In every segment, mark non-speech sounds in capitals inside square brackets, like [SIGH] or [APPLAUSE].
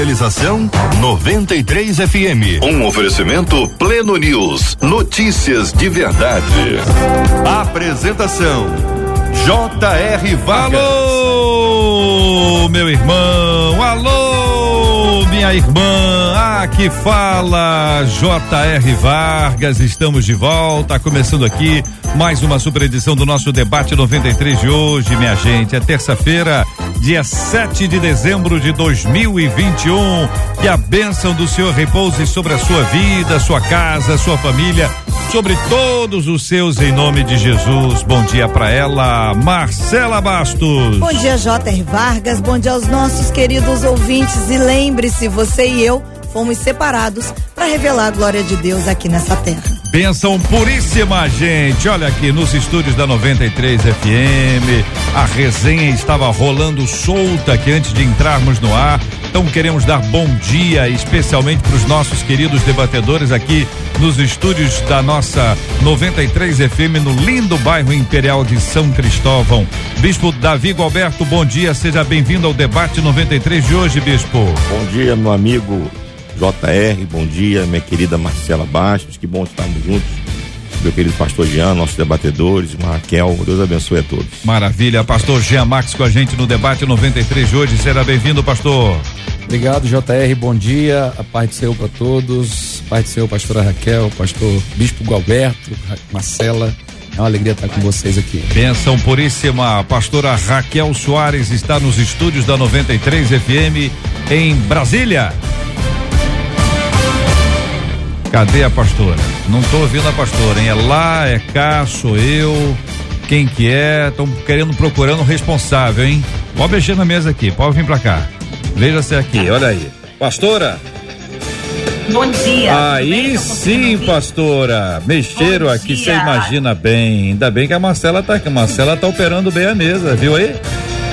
Realização 93 FM. Um oferecimento Pleno News. Notícias de verdade. Apresentação J.R. Alô, meu irmão, alô, minha irmã, aqui fala J.R. Vargas, estamos de volta, começando aqui mais uma super edição do nosso debate 93 de hoje, minha gente. É terça-feira, dia 7 de dezembro de 2021. Que a bênção do Senhor repouse sobre a sua vida, sua casa, sua família, sobre todos os seus, em nome de Jesus. Bom dia para ela, Marcela Bastos. Bom dia, J.R. Vargas. Bom dia aos nossos queridos ouvintes. E lembre-se, você e eu fomos separados para revelar a glória de Deus aqui nessa terra. Bênção puríssima, gente. Olha aqui nos estúdios da 93 FM. A resenha estava rolando solta aqui antes de entrarmos no ar. Então queremos dar bom dia especialmente para os nossos queridos debatedores aqui nos estúdios da nossa 93 FM no lindo bairro Imperial de São Cristóvão. Bispo Davi Alberto, bom dia, seja bem-vindo ao debate 93 de hoje, bispo. Bom dia, meu amigo JR, bom dia, minha querida Marcela Bastos, que bom estarmos juntos. Meu querido pastor Jean, nossos debatedores, Raquel, Deus abençoe a todos. Maravilha, pastor Jean Max com a gente no debate 93 de hoje. Seja bem-vindo, pastor. Obrigado, JR. Bom dia. A paz do Senhor para todos. A paz do Senhor, pastora Raquel, pastor Bispo Gualberto, Marcela. É uma alegria estar com vocês aqui. Benção puríssima. A pastora Raquel Soares está nos estúdios da 93 FM em Brasília. Cadê a pastora? Não tô ouvindo a pastora, hein? É lá, é cá, sou eu. Quem que é? Estão querendo, procurando o responsável, hein? Pode mexer na mesa aqui, pode vir pra cá. Veja se é aqui, olha aí. Pastora? Bom dia. Aí sim, pastora. Mexeram Bom aqui, você imagina bem. Ainda bem que a Marcela tá aqui. A Marcela tá operando bem a mesa, viu aí?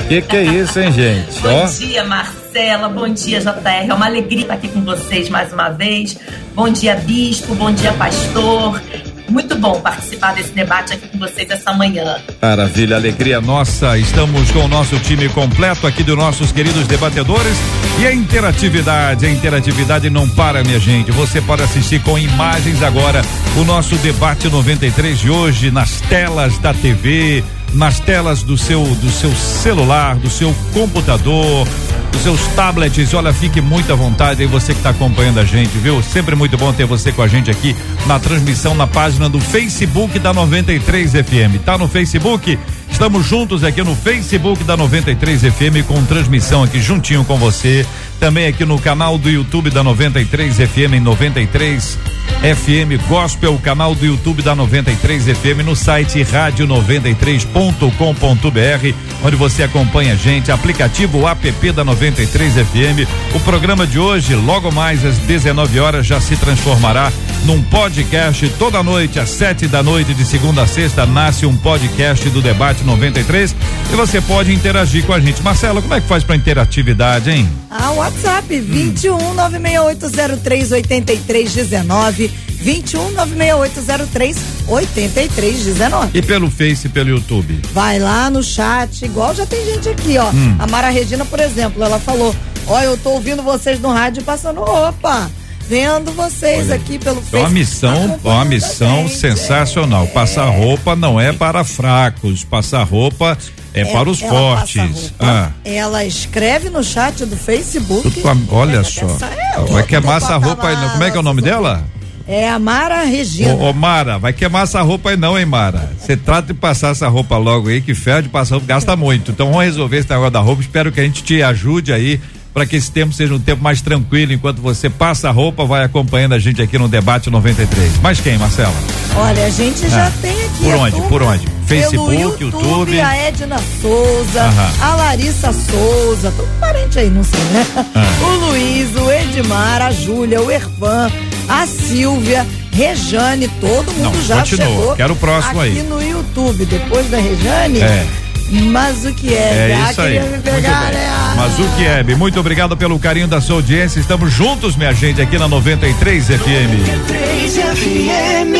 Que que é isso, hein, gente? Bom Ó. dia, Marcela. Bom dia, JR. É uma alegria estar aqui com vocês mais uma vez. Bom dia, Bispo. Bom dia, Pastor. Muito bom participar desse debate aqui com vocês essa manhã. Maravilha, alegria nossa. Estamos com o nosso time completo aqui dos nossos queridos debatedores e a interatividade, a interatividade não para, minha gente. Você pode assistir com imagens agora o nosso debate 93 de hoje nas telas da TV, nas telas do seu do seu celular, do seu computador, dos seus tablets. Olha, fique muito à vontade aí você que está acompanhando a gente, viu? Sempre muito bom ter você com a gente aqui na transmissão na página do Facebook da 93 FM. Tá no Facebook? Estamos juntos aqui no Facebook da 93 FM com transmissão aqui juntinho com você. Também aqui no canal do YouTube da 93 FM em 93 FM Gospel, canal do YouTube da 93 FM no site rádio93.com.br, onde você acompanha a gente, aplicativo app da 93 FM. O programa de hoje, logo mais às 19 horas, já se transformará num podcast toda noite às sete da noite de segunda a sexta nasce um podcast do debate 93 e você pode interagir com a gente. Marcelo, como é que faz para interatividade, hein? Ah, WhatsApp, 21 96803 8319. 21 96803 8319. E pelo Face e pelo YouTube? Vai lá no chat, igual já tem gente aqui, ó. Hum. A Mara Regina, por exemplo, ela falou: Ó, eu tô ouvindo vocês no rádio passando roupa. Vendo vocês aqui pelo É Face. uma missão, acompanhando uma missão gente. sensacional. Passar roupa não é para fracos, passar roupa é, para os fortes. Ah, Ela escreve no chat do Facebook. a- olha É, só. é Vai queimar essa roupa aí, não. Como é que é o nome dela? É a Mara Regina. Ô, ô, Mara, vai queimar essa roupa aí não, hein, Mara? Você trata de passar essa roupa logo aí, que ferro de passar roupa gasta muito. Então vamos resolver esse negócio da roupa. Espero que a gente te ajude aí para que esse tempo seja um tempo mais tranquilo enquanto você passa a roupa, vai acompanhando a gente aqui no debate 93. Mas quem, Marcela? Olha, a gente já Ah, tem aqui. por onde? turma Por onde? Facebook, YouTube, YouTube. A Edna Souza, Aham. a Larissa Souza, todo parente aí, não sei, né? Ah. O Luiz, o Edmar, a Júlia, o Ervan, a Silvia, Rejane, todo mundo Não, já continua. chegou. Quero o próximo aqui aí. no YouTube, depois da Rejane. É. Mas o que é? É ah, isso aí. pegar, né? Mazuki Hebe, muito obrigado pelo carinho da sua audiência. Estamos juntos, minha gente, aqui na 93 FM. 3 FM.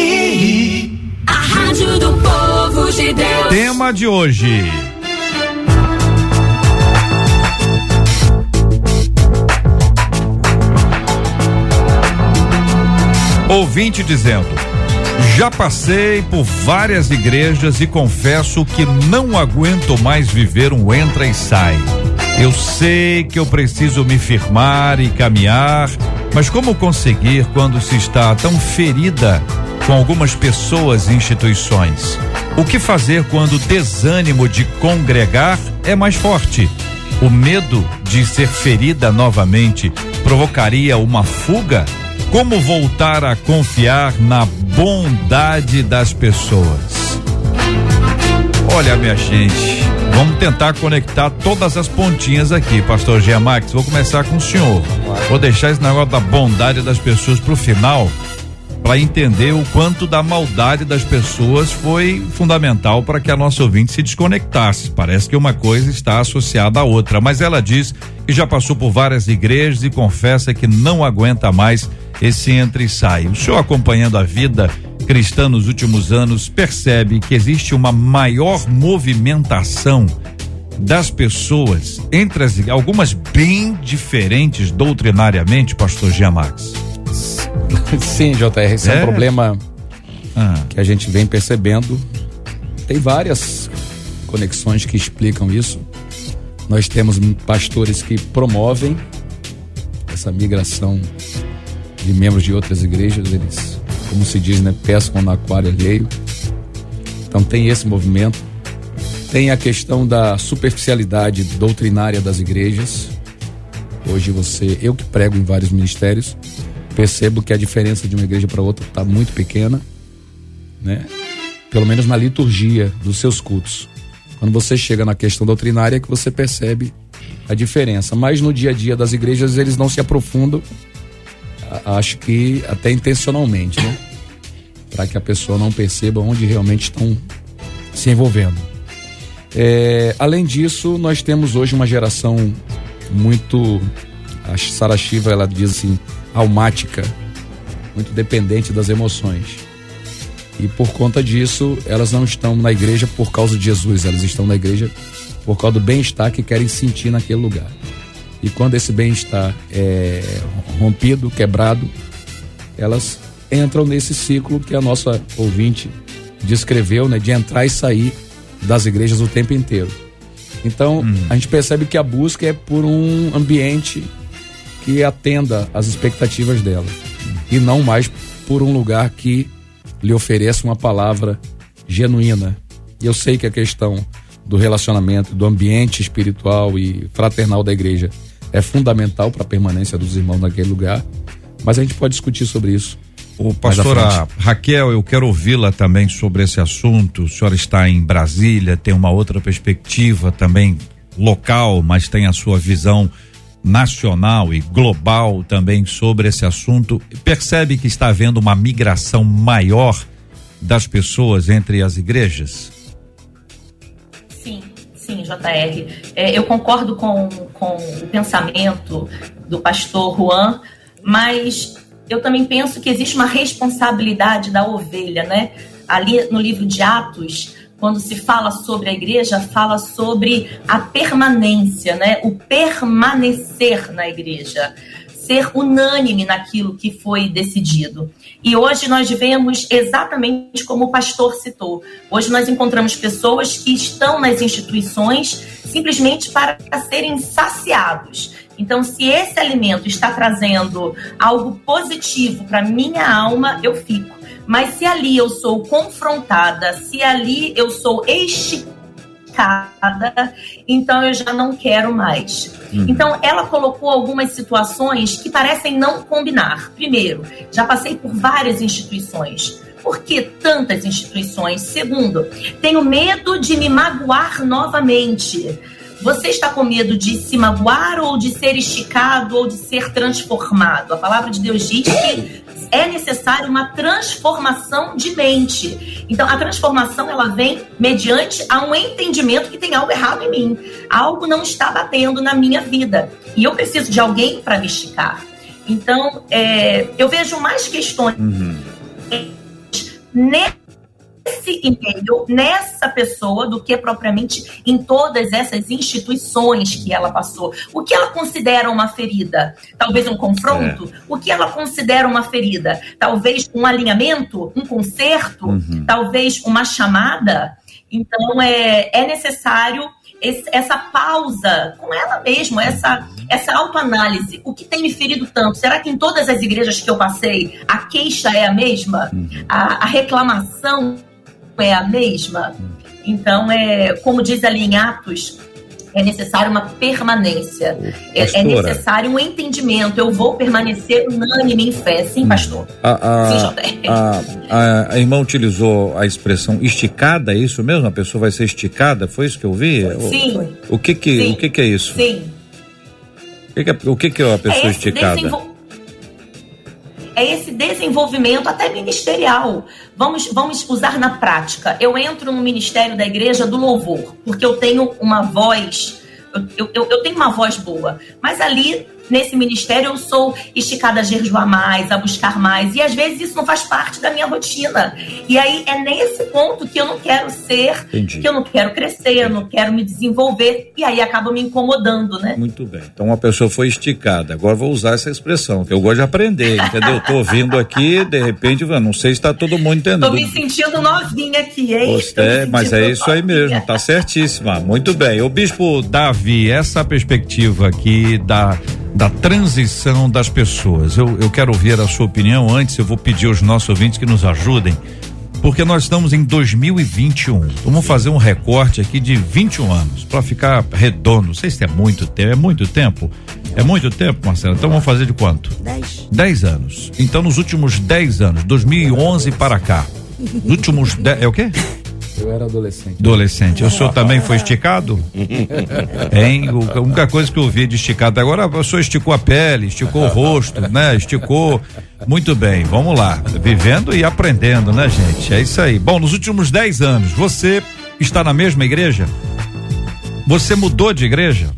A Rádio do Povo de Deus. Tema de hoje. Ouvinte dizendo: Já passei por várias igrejas e confesso que não aguento mais viver um entra e sai. Eu sei que eu preciso me firmar e caminhar, mas como conseguir quando se está tão ferida com algumas pessoas e instituições? O que fazer quando o desânimo de congregar é mais forte? O medo de ser ferida novamente provocaria uma fuga? Como voltar a confiar na bondade das pessoas? Olha, minha gente, vamos tentar conectar todas as pontinhas aqui, pastor Gia Max. Vou começar com o senhor. Vou deixar esse negócio da bondade das pessoas pro final, para entender o quanto da maldade das pessoas foi fundamental para que a nossa ouvinte se desconectasse. Parece que uma coisa está associada à outra, mas ela diz que já passou por várias igrejas e confessa que não aguenta mais esse entra e sai. O senhor acompanhando a vida cristã nos últimos anos percebe que existe uma maior movimentação das pessoas entre as algumas bem diferentes doutrinariamente, pastor Gia Max. [LAUGHS] Sim, JR, esse é, É? um problema Ah, que a gente vem percebendo. Tem várias conexões que explicam isso. Nós temos pastores que promovem essa migração de membros de outras igrejas, eles, como se diz, né, pescam no aquário alheio. Então tem esse movimento. Tem a questão da superficialidade doutrinária das igrejas. Hoje você, eu que prego em vários ministérios, percebo que a diferença de uma igreja para outra está muito pequena, né? Pelo menos na liturgia dos seus cultos. Quando você chega na questão doutrinária é que você percebe a diferença. Mas no dia a dia das igrejas eles não se aprofundam, acho que até intencionalmente, né? Para que a pessoa não perceba onde realmente estão se envolvendo. É, além disso, nós temos hoje uma geração muito. A Sara Shiva ela diz assim, almática, muito dependente das emoções. E por conta disso, elas não estão na igreja por causa de Jesus, elas estão na igreja por causa do bem-estar que querem sentir naquele lugar. E quando esse bem-estar é rompido, quebrado, elas entram nesse ciclo que a nossa ouvinte descreveu, né, de entrar e sair das igrejas o tempo inteiro. Então, a gente percebe que a busca é por um ambiente que atenda às expectativas dela e não mais por um lugar que lhe ofereça uma palavra genuína. E eu sei que a questão do relacionamento, do ambiente espiritual e fraternal da igreja é fundamental para a permanência dos irmãos naquele lugar, mas a gente pode discutir sobre isso. O pastora. Raquel, eu quero ouvi-la também sobre esse assunto. A senhora está em Brasília, tem uma outra perspectiva também local, mas tem a sua visão nacional e global também sobre esse assunto. Percebe que está havendo uma migração maior das pessoas entre as igrejas? Sim, sim, JR. É, eu concordo com, com o pensamento do pastor Juan, mas eu também penso que existe uma responsabilidade da ovelha, né? Ali no livro de Atos, quando se fala sobre a igreja, fala sobre a permanência, né? O permanecer na igreja ser unânime naquilo que foi decidido. E hoje nós vemos exatamente como o pastor citou. Hoje nós encontramos pessoas que estão nas instituições simplesmente para serem saciados. Então, se esse alimento está trazendo algo positivo para minha alma, eu fico. Mas se ali eu sou confrontada, se ali eu sou esticada, então eu já não quero mais. Então ela colocou algumas situações que parecem não combinar. Primeiro, já passei por várias instituições. Por que tantas instituições? Segundo, tenho medo de me magoar novamente. Você está com medo de se magoar ou de ser esticado ou de ser transformado? A palavra de Deus diz que é necessário uma transformação de mente. Então, a transformação ela vem mediante a um entendimento que tem algo errado em mim, algo não está batendo na minha vida e eu preciso de alguém para me esticar. Então, é, eu vejo mais questões uhum. Nesse e-mail, nessa pessoa, do que propriamente em todas essas instituições que ela passou. O que ela considera uma ferida? Talvez um confronto? É. O que ela considera uma ferida? Talvez um alinhamento, um conserto? Uhum. Talvez uma chamada? Então, é, é necessário esse, essa pausa com ela mesma, essa, essa autoanálise. O que tem me ferido tanto? Será que em todas as igrejas que eu passei a queixa é a mesma? A, a reclamação é a mesma? Então, é, como diz ali em Atos, é necessário uma permanência. É, é, necessário um entendimento. Eu vou permanecer unânime em fé. Sim, hum. pastor. A, a, Sim, a, a, a, irmã utilizou a expressão esticada, é isso mesmo? A pessoa vai ser esticada? Foi isso que eu vi? Sim. O, o que que, Sim. o que que é isso? Sim. O que, que é, o que, que é a pessoa é esticada? Desenvol é esse desenvolvimento até ministerial. Vamos, vamos usar na prática. Eu entro no ministério da igreja do louvor, porque eu tenho uma voz, eu, eu, eu tenho uma voz boa, mas ali nesse ministério eu sou esticada a jejuar mais, a buscar mais. E às vezes isso não faz parte da minha rotina. E aí é nesse ponto que eu não quero ser, Entendi. que eu não quero crescer, eu não quero me desenvolver. E aí acaba me incomodando, né? Muito bem. Então uma pessoa foi esticada. Agora vou usar essa expressão, que eu gosto de aprender, entendeu? Tô ouvindo aqui, de repente, não sei se está todo mundo entendendo. Tô me sentindo novinha aqui, hein? É, mas é isso aí mesmo, tá certíssima. Muito bem. O bispo Davi, essa perspectiva aqui da da transição das pessoas. Eu, eu quero ouvir a sua opinião. Antes, eu vou pedir aos nossos ouvintes que nos ajudem, porque nós estamos em 2021. Vamos fazer um recorte aqui de 21 anos, para ficar redondo. Não sei se é muito tempo. É muito tempo? É muito tempo, Marcelo? Então vamos fazer de quanto? 10. 10 anos. Então, nos últimos 10 anos, 2011 para cá. Nos últimos. Dez, é o quê? Eu era adolescente. Adolescente. O senhor também foi esticado? [LAUGHS] hein? a única coisa que eu vi de esticado agora, o senhor esticou a pele, esticou o rosto, né? Esticou. Muito bem, vamos lá. Vivendo e aprendendo, né, gente? É isso aí. Bom, nos últimos 10 anos, você está na mesma igreja? Você mudou de igreja?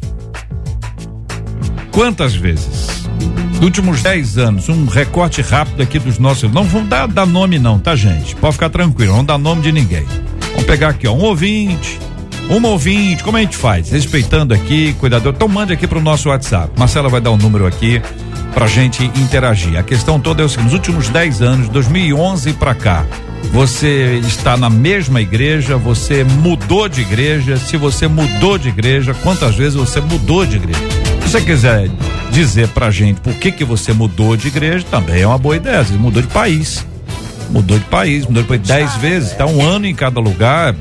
Quantas vezes? Nos últimos 10 anos, um recorte rápido aqui dos nossos. Não vamos dar, dar nome, não, tá, gente? Pode ficar tranquilo, não dá nome de ninguém. Vamos pegar aqui, ó, um ouvinte, uma ouvinte, como a gente faz? Respeitando aqui, cuidador. Então mande aqui pro nosso WhatsApp. Marcela vai dar um número aqui pra gente interagir. A questão toda é o seguinte: nos últimos 10 anos, 2011 para cá, você está na mesma igreja, você mudou de igreja. Se você mudou de igreja, quantas vezes você mudou de igreja? Se você quiser dizer pra gente por que que você mudou de igreja, também é uma boa ideia. Você mudou de país mudou de país, mudou de país dez vezes, está um ano em cada lugar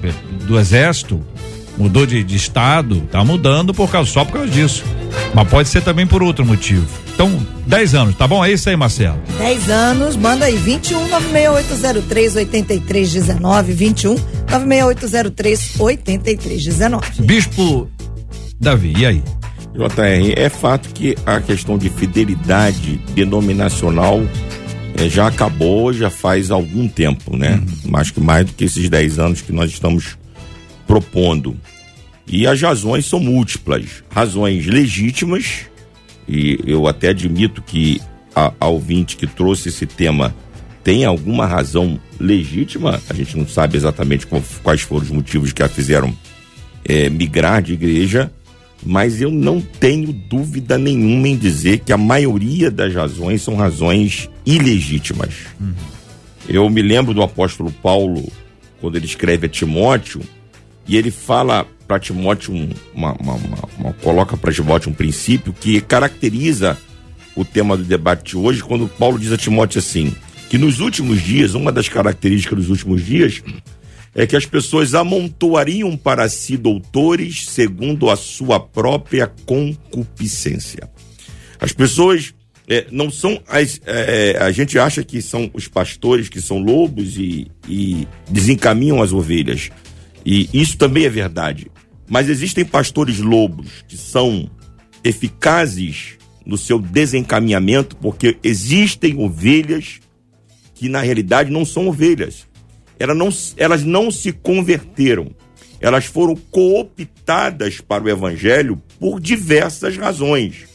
do exército, mudou de, de estado, está mudando por causa, só por causa disso. Mas pode ser também por outro motivo. Então, 10 anos, tá bom? É isso aí, Marcelo. 10 anos, manda aí, 21 96803 8319, 21 96803 8319. Bispo Davi, e aí? JR, é fato que a questão de fidelidade denominacional é, já acabou, já faz algum tempo, né? Uhum. Mais que mais do que esses 10 anos que nós estamos propondo. E as razões são múltiplas. Razões legítimas, e eu até admito que a, a ouvinte que trouxe esse tema tem alguma razão legítima, a gente não sabe exatamente quais foram os motivos que a fizeram é, migrar de igreja, mas eu não tenho dúvida nenhuma em dizer que a maioria das razões são razões ilegítimas. Uhum. Eu me lembro do apóstolo Paulo, quando ele escreve a Timóteo, e ele fala para Timóteo, um, uma, uma, uma, coloca para Timóteo um princípio que caracteriza o tema do debate de hoje, quando Paulo diz a Timóteo assim: que nos últimos dias, uma das características dos últimos dias é que as pessoas amontoariam para si doutores segundo a sua própria concupiscência. As pessoas é, não são as. É, a gente acha que são os pastores que são lobos e, e desencaminham as ovelhas. E isso também é verdade. Mas existem pastores lobos que são eficazes no seu desencaminhamento, porque existem ovelhas que na realidade não são ovelhas. Elas não, elas não se converteram. Elas foram cooptadas para o evangelho por diversas razões.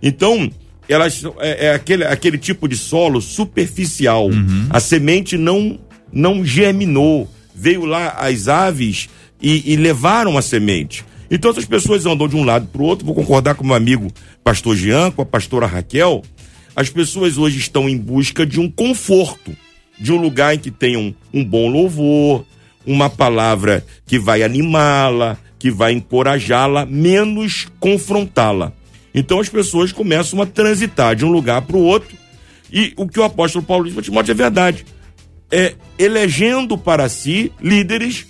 Então, elas é, é aquele, aquele tipo de solo superficial. Uhum. A semente não, não germinou. Veio lá as aves e, e levaram a semente. Então essas pessoas andam de um lado para o outro. Vou concordar com meu amigo pastor Jean, com a pastora Raquel. As pessoas hoje estão em busca de um conforto, de um lugar em que tenham um bom louvor, uma palavra que vai animá-la, que vai encorajá-la, menos confrontá-la. Então as pessoas começam a transitar de um lugar para o outro. E o que o apóstolo Paulo diz para Timóteo é verdade. É elegendo para si líderes,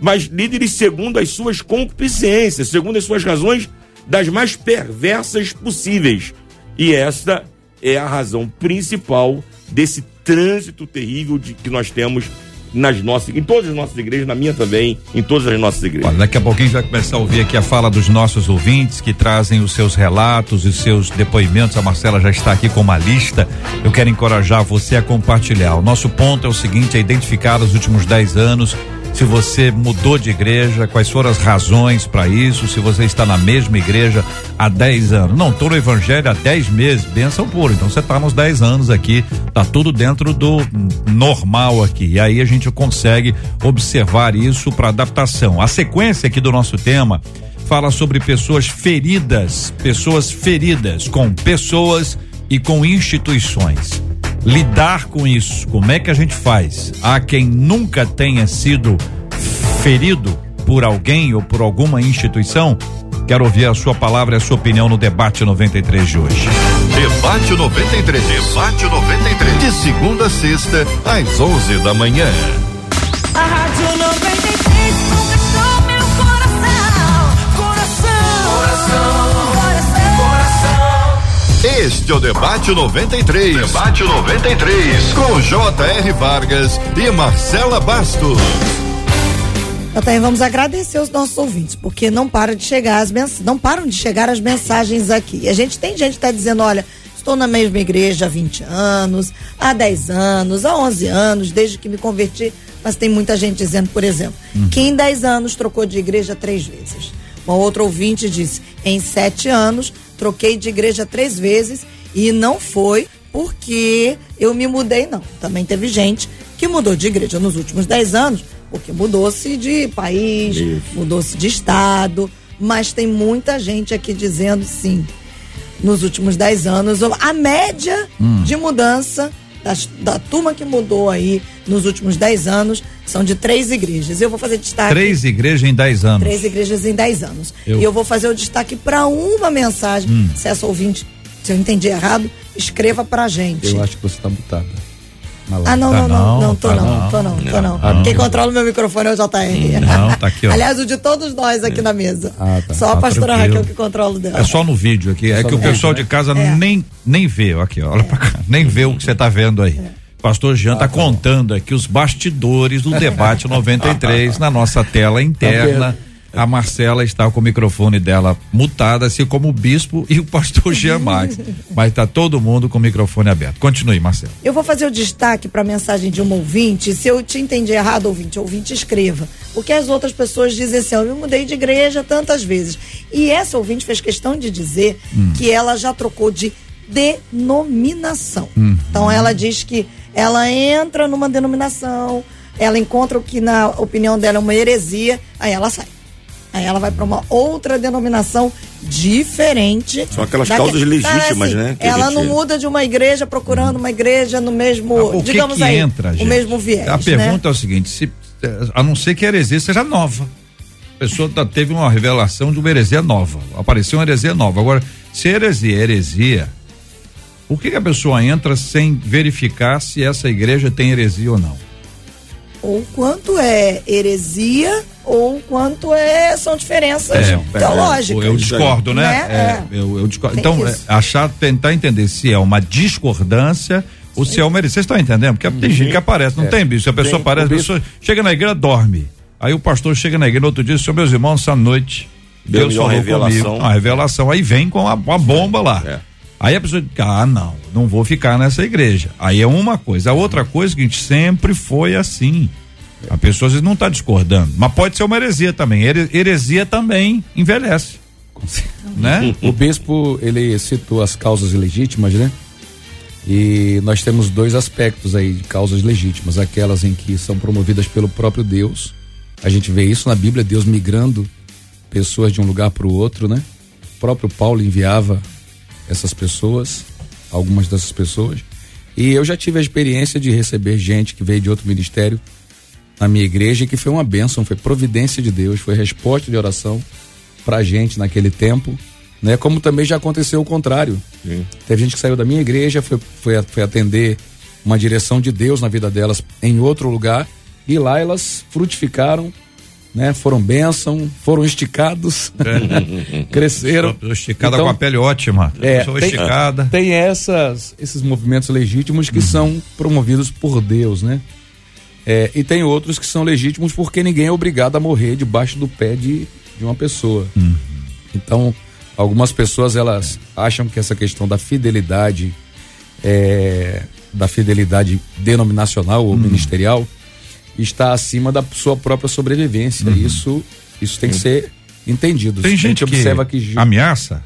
mas líderes segundo as suas concupiscências, segundo as suas razões das mais perversas possíveis. E esta é a razão principal desse trânsito terrível de, que nós temos nas nossas, em todas as nossas igrejas, na minha também, em todas as nossas igrejas. Olha, daqui a pouquinho a gente vai começar a ouvir aqui a fala dos nossos ouvintes que trazem os seus relatos e seus depoimentos. A Marcela já está aqui com uma lista. Eu quero encorajar você a compartilhar. O nosso ponto é o seguinte: é identificar os últimos 10 anos se você mudou de igreja, quais foram as razões para isso, se você está na mesma igreja há 10 anos. Não, estou no evangelho há 10 meses, benção pura. Então você está nos 10 anos aqui, tá tudo dentro do normal aqui. E aí a gente consegue observar isso para adaptação. A sequência aqui do nosso tema fala sobre pessoas feridas, pessoas feridas com pessoas e com instituições lidar com isso? Como é que a gente faz? Há quem nunca tenha sido ferido por alguém ou por alguma instituição? Quero ouvir a sua palavra e a sua opinião no debate 93 de hoje. Debate 93, debate 93, de segunda a sexta às 11 da manhã. A Rádio Este é o Debate 93. Debate 93. Com J.R. Vargas e Marcela Bastos. Então, vamos agradecer os nossos ouvintes, porque não para de chegar as mens não param de chegar as mensagens aqui. A gente tem gente que está dizendo, olha, estou na mesma igreja há 20 anos, há 10 anos, há 11 anos, desde que me converti. Mas tem muita gente dizendo, por exemplo, uhum. que em 10 anos trocou de igreja três vezes. Uma outra ouvinte disse, em sete anos troquei de igreja três vezes e não foi porque eu me mudei, não. Também teve gente que mudou de igreja nos últimos dez anos, porque mudou-se de país, mudou-se de estado, mas tem muita gente aqui dizendo sim. Nos últimos dez anos, a média hum. de mudança das, da turma que mudou aí nos últimos dez anos são de três igrejas. Eu vou fazer destaque. Três igrejas em dez anos. Três igrejas em dez anos. Eu... E eu vou fazer o destaque para uma mensagem. Hum. Se essa ouvinte, se eu entendi errado, escreva pra gente. Eu acho que você está mutada. Ah, não, não, não, não, tô tá não, tô não, tô não. Ah, Quem controla o meu microfone é o JR. Não, tá aqui, ó. Aliás, o de todos nós aqui na mesa. Ah, tá. Só a tá pastora Raquel que controla o dela. É só no vídeo aqui, é que o pessoal de casa é. nem, nem vê, aqui, olha pra cá, nem vê o que você tá vendo aí. É. Pastor Jean está ah, tá contando aqui os bastidores do debate 93 [LAUGHS] na nossa tela interna. A Marcela está com o microfone dela mutado, assim como o bispo e o pastor Jean Max. [LAUGHS] Mas está todo mundo com o microfone aberto. Continue, Marcela. Eu vou fazer o destaque para a mensagem de um ouvinte. Se eu te entendi errado, ouvinte, ouvinte, escreva. Porque as outras pessoas dizem assim: eu me mudei de igreja tantas vezes. E essa ouvinte fez questão de dizer hum. que ela já trocou de denominação. Hum. Então ela diz que ela entra numa denominação, ela encontra o que na opinião dela é uma heresia, aí ela sai. Aí ela vai para uma outra denominação diferente. São aquelas causas legítimas, assim, né? Ela gente... não muda de uma igreja procurando uma igreja no mesmo, ah, o digamos que que aí, entra, o mesmo viés. A pergunta né? é o seguinte: se, a não ser que a heresia seja nova. A pessoa tá, teve uma revelação de uma heresia nova. Apareceu uma heresia nova. Agora, se heresia é heresia, por que, que a pessoa entra sem verificar se essa igreja tem heresia ou não? Ou quanto é heresia ou quanto é são diferenças é, teológicas. Eu discordo, né? né? É, eu, eu discordo. Então, é, achar, tentar entender se é uma discordância ou se é uma heresia. Vocês estão entendendo? Porque tem gente que aparece, não é. tem bicho. A pessoa tem, aparece, a pessoa chega na igreja, dorme. Aí o pastor chega na igreja no outro dia, senhor, meus irmãos, essa noite, Deus, Deus falou revelação. comigo. Uma revelação. Aí vem com a, a bomba lá. É. Aí a pessoa diz, ah, não, não vou ficar nessa igreja. Aí é uma coisa. A outra coisa que a gente sempre foi assim. A pessoa às vezes não está discordando, mas pode ser uma heresia também. Here- Heresia também envelhece. Né? [LAUGHS] O bispo, ele citou as causas legítimas, né? E nós temos dois aspectos aí de causas legítimas, aquelas em que são promovidas pelo próprio Deus. A gente vê isso na Bíblia, Deus migrando pessoas de um lugar para o outro, né? O próprio Paulo enviava essas pessoas, algumas dessas pessoas. E eu já tive a experiência de receber gente que veio de outro ministério na minha igreja, que foi uma bênção, foi providência de Deus, foi resposta de oração pra gente naquele tempo, né? Como também já aconteceu o contrário. Teve gente que saiu da minha igreja, foi, foi, foi atender uma direção de Deus na vida delas em outro lugar, e lá elas frutificaram, né? Foram bênção, foram esticados, [LAUGHS] cresceram. Sou esticada Então, com a pele ótima. é, Sou tem, esticada. tem essas, esses movimentos legítimos Uhum. que são promovidos por Deus, né? É, e tem outros que são legítimos porque ninguém é obrigado a morrer debaixo do pé de, de uma pessoa. Uhum. Então, algumas pessoas elas acham que essa questão da fidelidade, é, da fidelidade denominacional Uhum. ou ministerial, está acima da sua própria sobrevivência. Isso, isso tem que ser entendido. Uhum. Tem A gente que observa que ameaça?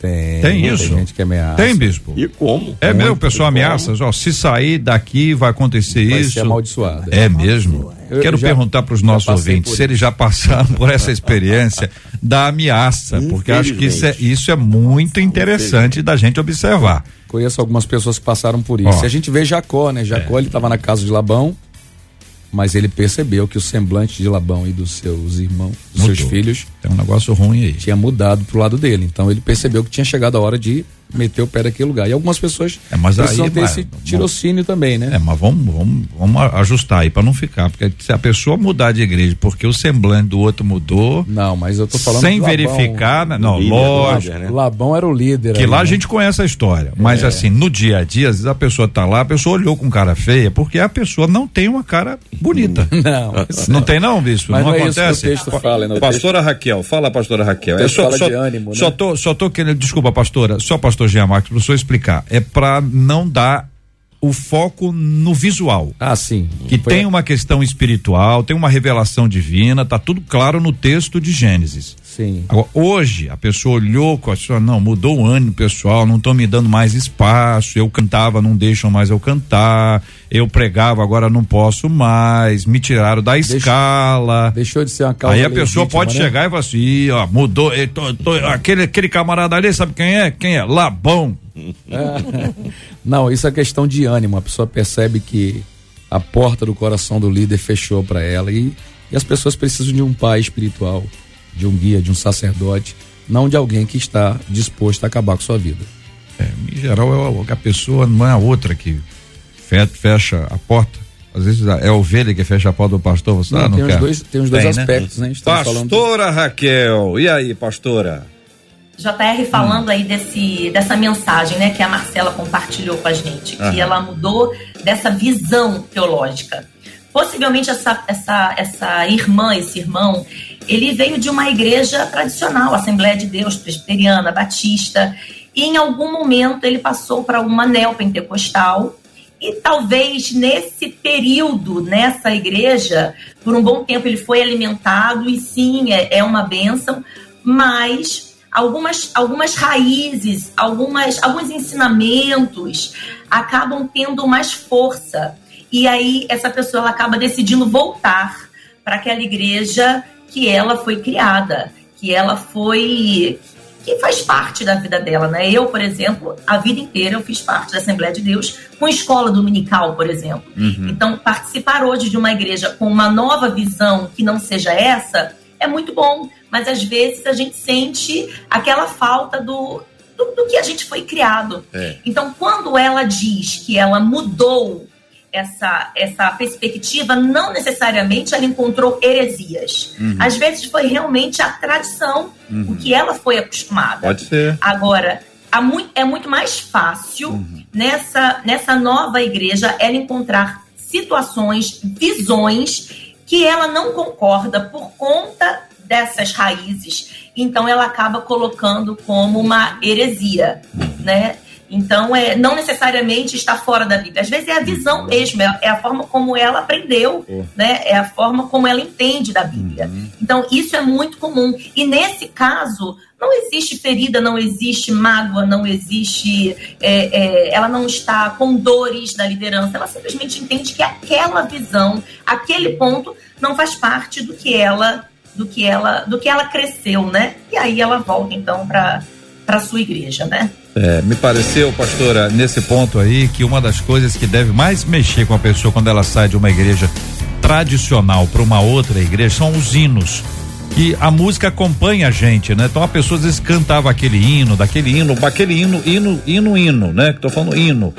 tem, Tem isso? Tem gente que ameaça. Tem, bispo? E como? É mesmo, o pessoal ameaça, ó, se sair daqui vai acontecer Vai isso. ser amaldiçoado. É mesmo. Eu Quero já- perguntar para os nossos ouvintes se eles já passaram por essa experiência [LAUGHS] da ameaça, porque acho que isso é, isso é muito interessante da gente observar. Conheço algumas pessoas que passaram por isso. Ó. E a gente vê Jacó, né? Jacó, ele estava na casa de Labão, mas ele percebeu que o semblante de Labão e dos seus irmãos, dos seus Mudou. filhos, Tem um negócio ruim aí. tinha mudado pro lado dele. Então ele percebeu que tinha chegado a hora de meter o pé daquele lugar. E algumas pessoas É, mas aí, precisam ter mas- esse tirocínio também, né? É, mas vamos, vamos, vamos ajustar aí para não ficar, porque se a pessoa mudar de igreja porque o semblante do outro mudou, Não, mas eu tô falando sem Labão. verificar, né? não, líder, lógico. líder, né? Labão era o líder. Que aí, lá a né? gente conhece a história, mas assim, no dia a dia, às vezes a pessoa tá lá, a pessoa olhou com cara feia, porque a pessoa não tem uma cara bonita. [LAUGHS] Não, Não tem não, bispo? Mas não, não é isso que o acontece? texto fala, né? O pastora Raquel, fala pastora Raquel. O texto fala de ânimo, né? Só tô, só tô querendo, desculpa pastora, só pastor Jean Marcos, para o senhor explicar, é para não dar o foco no visual. Ah, sim. Que Foi- tem uma questão espiritual, tem uma revelação divina, tá tudo claro no texto de Gênesis. Sim. Agora, hoje, a pessoa olhou com a sua, não, mudou o ânimo pessoal, não estão me dando mais espaço, eu cantava, não deixam mais eu cantar, eu pregava, agora não posso mais, me tiraram da escala. Deixou de ser uma causa Aí a pessoa pode né? chegar e falar assim, "Ih, ó, mudou, eu tô- tô- aquele, aquele camarada ali, sabe quem é? Quem é? Labão. Não, isso é questão de ânimo. A pessoa percebe que a porta do coração do líder fechou para ela e, e as pessoas precisam de um pai espiritual, de um guia, de um sacerdote, não de alguém que está disposto a acabar com sua vida. É, em geral, é a, pessoa não é a outra que fe- fecha a porta. Às vezes é a ovelha que fecha a porta do pastor. Você, ah, Não, não tem, os quer. dois, tem os dois Tem, né? aspectos, né? Estamos falando Pastora Raquel, e aí, pastora? JR falando aí desse, dessa mensagem, né, que a Marcela compartilhou com a gente, que Aham. ela mudou dessa visão teológica. Possivelmente essa, essa, essa irmã, esse irmão, ele veio de uma igreja tradicional, Assembleia de Deus, presbiteriana, batista, e em algum momento ele passou para uma neopentecostal, e talvez nesse período, nessa igreja, por um bom tempo ele foi alimentado, e sim, é, é uma bênção, mas algumas, algumas raízes, algumas, alguns ensinamentos acabam tendo mais força. E aí essa pessoa ela acaba decidindo voltar para aquela igreja que ela foi criada, que ela foi que faz parte da vida dela, né? Eu, por exemplo, a vida inteira eu fiz parte da Assembleia de Deus com escola dominical, por exemplo. Então, participar hoje de uma igreja com uma nova visão que não seja essa é muito bom, mas às vezes a gente sente aquela falta do, do, do que a gente foi criado. É. Então, quando ela diz que ela mudou essa, essa perspectiva, não necessariamente ela encontrou heresias. Às vezes foi realmente a tradição, o que ela foi acostumada. Pode ser. Agora, há mui- é muito mais fácil nessa, nessa nova igreja ela encontrar situações, visões que ela não concorda por conta dessas raízes. Então ela acaba colocando como uma heresia, né? Então, é, não necessariamente está fora da Bíblia. Às vezes é a visão mesmo, é, é a forma como ela aprendeu, né? é a forma como ela entende da Bíblia. Então, isso é muito comum. E nesse caso, não existe ferida, não existe mágoa, não existe. É, é, ela não está com dores da liderança, ela simplesmente entende que aquela visão, aquele ponto, não faz parte do que ela. Do que ela, do que ela cresceu, né? E aí ela volta então para para sua igreja, né? É, me pareceu, pastora, nesse ponto aí, que uma das coisas que deve mais mexer com a pessoa quando ela sai de uma igreja tradicional para uma outra igreja são os hinos. E a música acompanha a gente, né? Então a pessoa às vezes cantava aquele hino, daquele hino, aquele hino, hino, hino, hino, né? Que tô falando hino.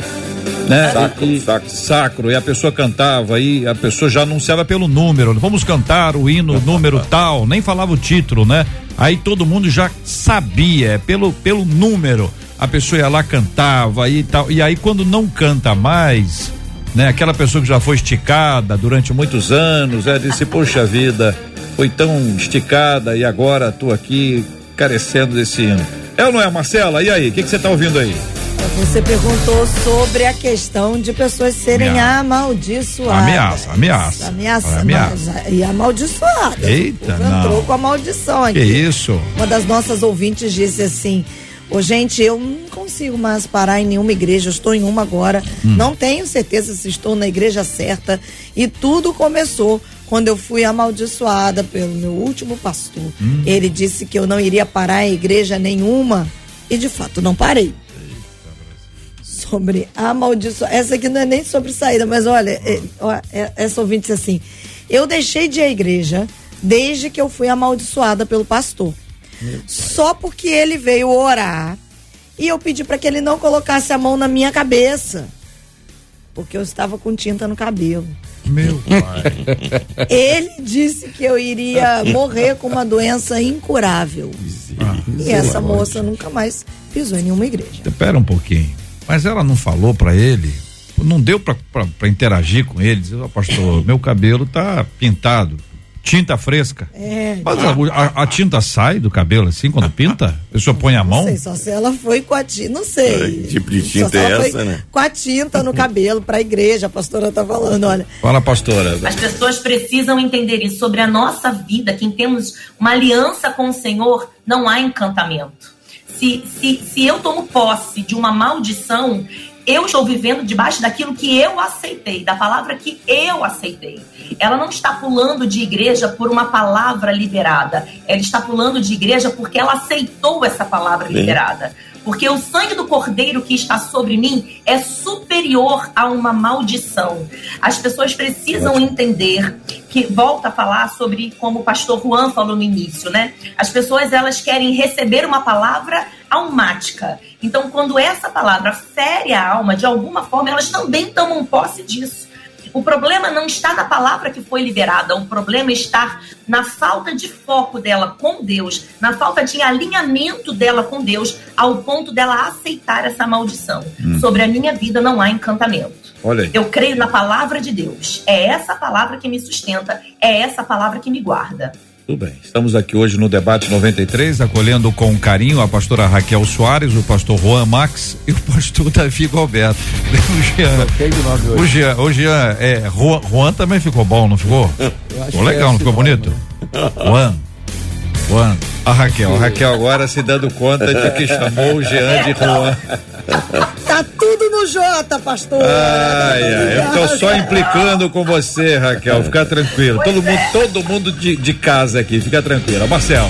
Né? Sacro, e, sacro. sacro, e a pessoa cantava e a pessoa já anunciava pelo número, vamos cantar o hino número tal, nem falava o título, né? Aí todo mundo já sabia, é pelo, pelo número, a pessoa ia lá, cantava e tal, e aí quando não canta mais, né? Aquela pessoa que já foi esticada durante muitos anos, é, disse, poxa vida, foi tão esticada e agora tô aqui carecendo desse hino. É ou não é, Marcela? E aí, o que você tá ouvindo aí? Você perguntou sobre a questão de pessoas serem Ameaça. amaldiçoadas. Ameaça, ameaça. Ameaça, Ameaça. e amaldiçoadas. Eita, O povo entrou não. com a maldição aqui. Que isso? Uma das nossas ouvintes disse assim: Ô, gente, eu não consigo mais parar em nenhuma igreja, eu estou em uma agora. Hum. Não tenho certeza se estou na igreja certa. E tudo começou quando eu fui amaldiçoada pelo meu último pastor. Hum. Ele disse que eu não iria parar em igreja nenhuma. E de fato não parei. Sobre amaldiçoar. Essa aqui não é nem sobre saída, mas olha, é, é- essa ouvinte disse assim: Eu deixei de ir à igreja desde que eu fui amaldiçoada pelo pastor. Só porque ele veio orar e eu pedi para que ele não colocasse a mão na minha cabeça. Porque eu estava com tinta no cabelo. Meu pai. Ele disse que eu iria morrer com uma doença incurável. E essa moça nunca mais pisou em nenhuma igreja. Espera um pouquinho. Mas ela não falou pra ele, não deu pra interagir com ele, dizer, ó, pastor, meu cabelo tá pintado, tinta fresca. É, Mas a, a- a tinta sai do cabelo assim quando pinta? A pessoa põe a não mão? sei, só se ela foi com a tinta, não sei. Que tipo de tinta é essa, né? Com a tinta no cabelo pra igreja, a pastora tá falando, olha. Fala, pastora. As pessoas precisam entender isso sobre a nossa vida, que temos uma aliança com o Senhor, não há encantamento. Se, se, se eu tomo posse de uma maldição, eu estou vivendo debaixo daquilo que eu aceitei, da palavra que eu aceitei. Ela não está pulando de igreja por uma palavra liberada. Ela está pulando de igreja porque ela aceitou essa palavra liberada. Porque o sangue do cordeiro que está sobre mim é superior a uma maldição. As pessoas precisam entender que volta a falar sobre como o pastor Juan falou no início, né? As pessoas elas querem receber uma palavra almática. Então, quando essa palavra fere a alma de alguma forma, elas também tomam posse disso. O problema não está na palavra que foi liberada, o problema está na falta de foco dela com Deus, na falta de alinhamento dela com Deus, ao ponto dela aceitar essa maldição. Sobre a minha vida não há encantamento. Olha aí. Eu creio na palavra de Deus. É essa palavra que me sustenta, é essa palavra que me guarda. Tudo bem. Estamos aqui hoje no debate 93, acolhendo com carinho a pastora Raquel Soares, o pastor Juan Max e o pastor [LAUGHS] Davi Galberto. O Jean. O. Jean, é, Juan, Juan também ficou bom, não ficou? Ficou legal, é não ficou nome, bonito? Juan. Juan. A Raquel, a Raquel agora se dando conta de que chamou o Jean de Juan. Tá tudo no Jota, pastor. Ai, ai, eu tô só implicando com você, Raquel. Fica tranquilo. Todo mundo, todo mundo de, de casa aqui, fica tranquila. Marcela.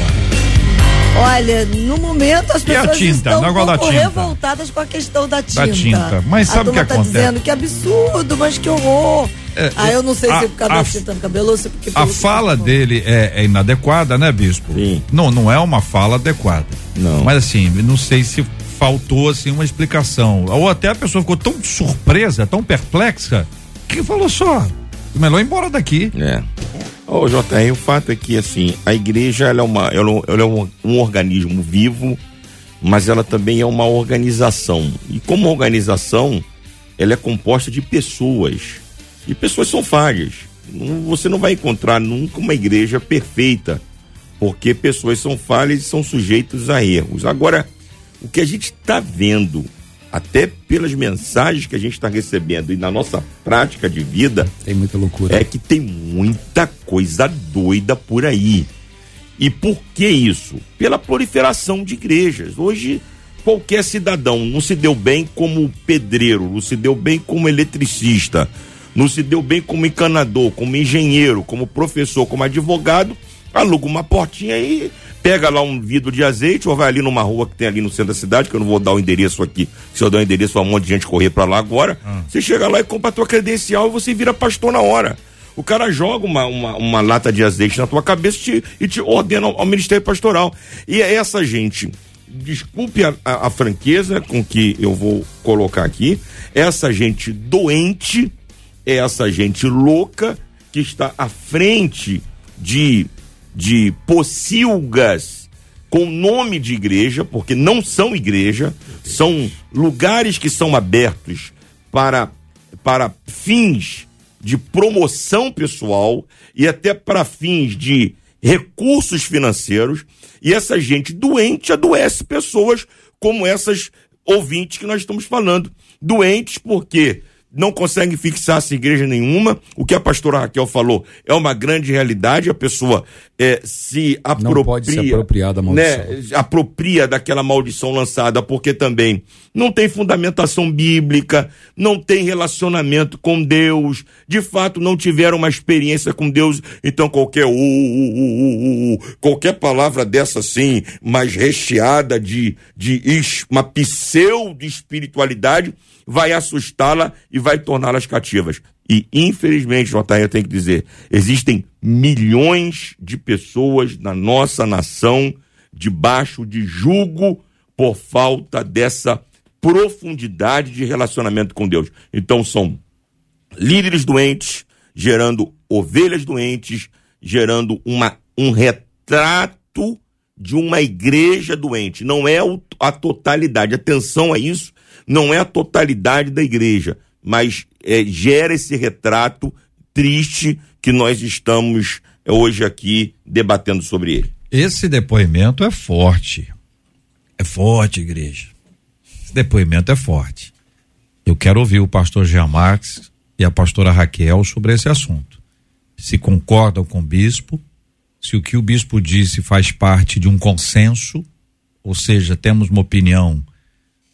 Olha, no momento as a pessoas tinta? estão um Negócio da pouco revoltadas com a questão da tinta. tinta. Mas sabe o que tá acontece? dizendo que absurdo, mas que horror. É, ah, eu não sei a- se é por causa a- tinta no cabelo ou se é porque A fala dele é, é inadequada, né, bispo? Sim. Não, não é uma fala adequada. Não. Mas assim, não sei se faltou assim uma explicação. Ou até a pessoa ficou tão surpresa, tão perplexa, que falou só, melhor ir embora daqui. É. Ô, JR, o fato é que, assim, a igreja ela é, uma, ela, ela é um, um organismo vivo, mas ela também é uma organização. E como organização, ela é composta de pessoas. E pessoas são falhas. Você não vai encontrar nunca uma igreja perfeita, porque pessoas são falhas e são sujeitos a erros. Agora, o que a gente está vendo, até pelas mensagens que a gente está recebendo e na nossa prática de vida, tem muita loucura. É que tem muita coisa doida por aí. E por que isso? Pela proliferação de igrejas. Hoje, qualquer cidadão não se deu bem como pedreiro, não se deu bem como eletricista, não se deu bem como encanador, como engenheiro, como professor, como advogado, aluga uma portinha e pega lá um vidro de azeite ou vai ali numa rua que tem ali no centro da cidade, que eu não vou dar o endereço aqui. Se eu der o endereço, um monte de gente correr para lá agora. Hum. Você chega lá e compra a tua credencial e você vira pastor na hora. O cara joga uma, uma, uma lata de azeite na tua cabeça e te, e te ordena ao, ao ministério pastoral. E é essa gente desculpe a, a, a, franqueza com que eu vou colocar aqui, essa gente doente, essa gente louca que está à frente de, de pocilgas com nome de igreja, porque não são igreja, são lugares que são abertos para, para fins de promoção pessoal e até para fins de recursos financeiros e essa gente doente adoece pessoas como essas ouvintes que nós estamos falando. Doentes porque não conseguem fixar-se em igreja nenhuma. O que a pastora Raquel falou é uma grande realidade. A pessoa é, se apropria. Não pode se apropriar da maldição. Né, apropria daquela maldição lançada, porque também não tem fundamentação bíblica, não tem relacionamento com Deus, de fato não tiveram uma experiência com Deus. Então qualquer uh, uh, uh, qualquer palavra dessa assim, mais recheada de, de uma pseudo espiritualidade vai assustá-la e vai torná-las cativas. E, infelizmente, JR tem que dizer, existem milhões de pessoas na nossa nação debaixo de julgo por falta dessa profundidade de relacionamento com Deus. Então, são líderes doentes, gerando ovelhas doentes, gerando uma, um retrato de uma igreja doente. Não é a totalidade. Atenção a isso não é a totalidade da igreja, mas é, gera esse retrato triste que nós estamos é, hoje aqui debatendo sobre ele. Esse depoimento é forte. É forte, igreja. Esse depoimento é forte. Eu quero ouvir o pastor Jean Marques e a pastora Raquel sobre esse assunto. Se concordam com o bispo, se o que o bispo disse faz parte de um consenso, ou seja, temos uma opinião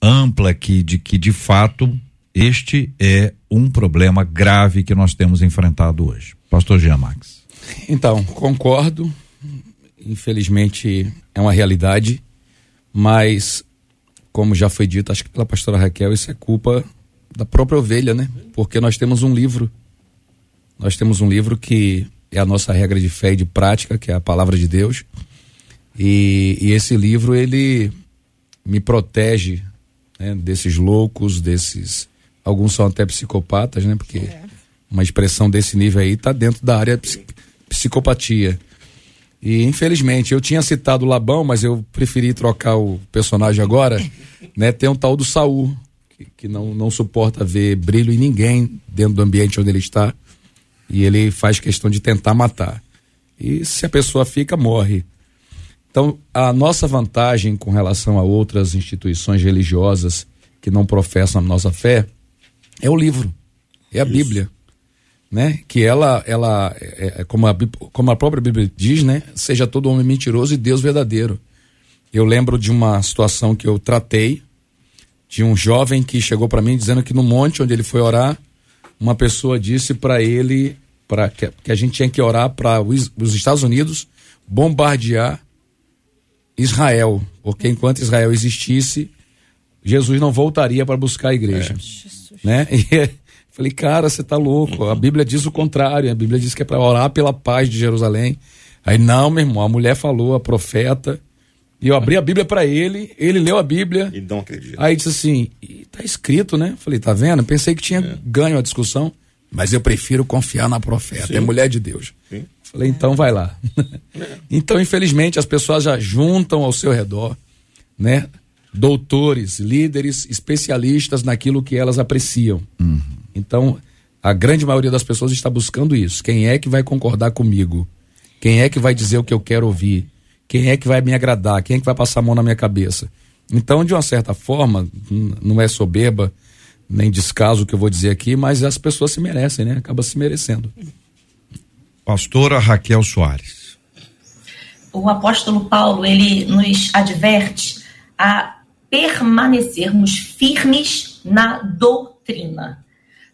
ampla aqui de que, de fato, este é um problema grave que nós temos enfrentado hoje. Pastor Jean Max. Então, concordo. Infelizmente é uma realidade, mas, como já foi dito, acho que pela pastora Raquel, isso é culpa da própria ovelha, né? Porque nós temos um livro. Nós temos um livro que é a nossa regra de fé e de prática, que é a palavra de Deus. E, e esse livro, ele me protege né, desses loucos, desses. Alguns são até psicopatas, né? Porque é. uma expressão desse nível aí está dentro da área de psicopatia. E infelizmente, eu tinha citado o Labão, mas eu preferi trocar o personagem agora, [LAUGHS] né? Tem um tal do Saul, que, que não, não suporta ver brilho em ninguém dentro do ambiente onde ele está. E ele faz questão de tentar matar. E se a pessoa fica, morre. Então, a nossa vantagem com relação a outras instituições religiosas que não professam a nossa fé é o livro, é a Isso. Bíblia, né? Que ela, ela é, é, como, a, como a própria Bíblia diz, né? Seja todo homem mentiroso e Deus verdadeiro. Eu lembro de uma situação que eu tratei de um jovem que chegou para mim dizendo que no monte onde ele foi orar, uma pessoa disse para ele para que, que, a gente tinha que orar para os, os Estados Unidos bombardear Israel, porque enquanto Israel existisse, Jesus não voltaria para buscar a igreja, é. né? [LAUGHS] E falei, cara, você tá louco? A Bíblia diz o contrário. A Bíblia diz que é para orar pela paz de Jerusalém. Aí não, meu irmão, a mulher falou, a profeta. E eu abri a Bíblia para ele, ele leu a Bíblia. E não acredita. Aí disse assim: tá escrito, né? Falei, tá vendo? Pensei que tinha é. ganho a discussão, mas eu prefiro confiar na profeta, Sim. é mulher de Deus. Sim. Falei, então vai lá. [LAUGHS] então, infelizmente, as pessoas já juntam ao seu redor, né? Doutores, líderes, especialistas naquilo que elas apreciam. Uhum. Então, a grande maioria das pessoas está buscando isso. Quem é que vai concordar comigo? Quem é que vai dizer o que eu quero ouvir? Quem é que vai me agradar? Quem é que vai passar a mão na minha cabeça? Então, de uma certa forma, não é soberba, nem descaso o que eu vou dizer aqui, mas as pessoas se merecem, né? Acaba se merecendo. Pastora Raquel Soares. O apóstolo Paulo, ele nos adverte a permanecermos firmes na doutrina,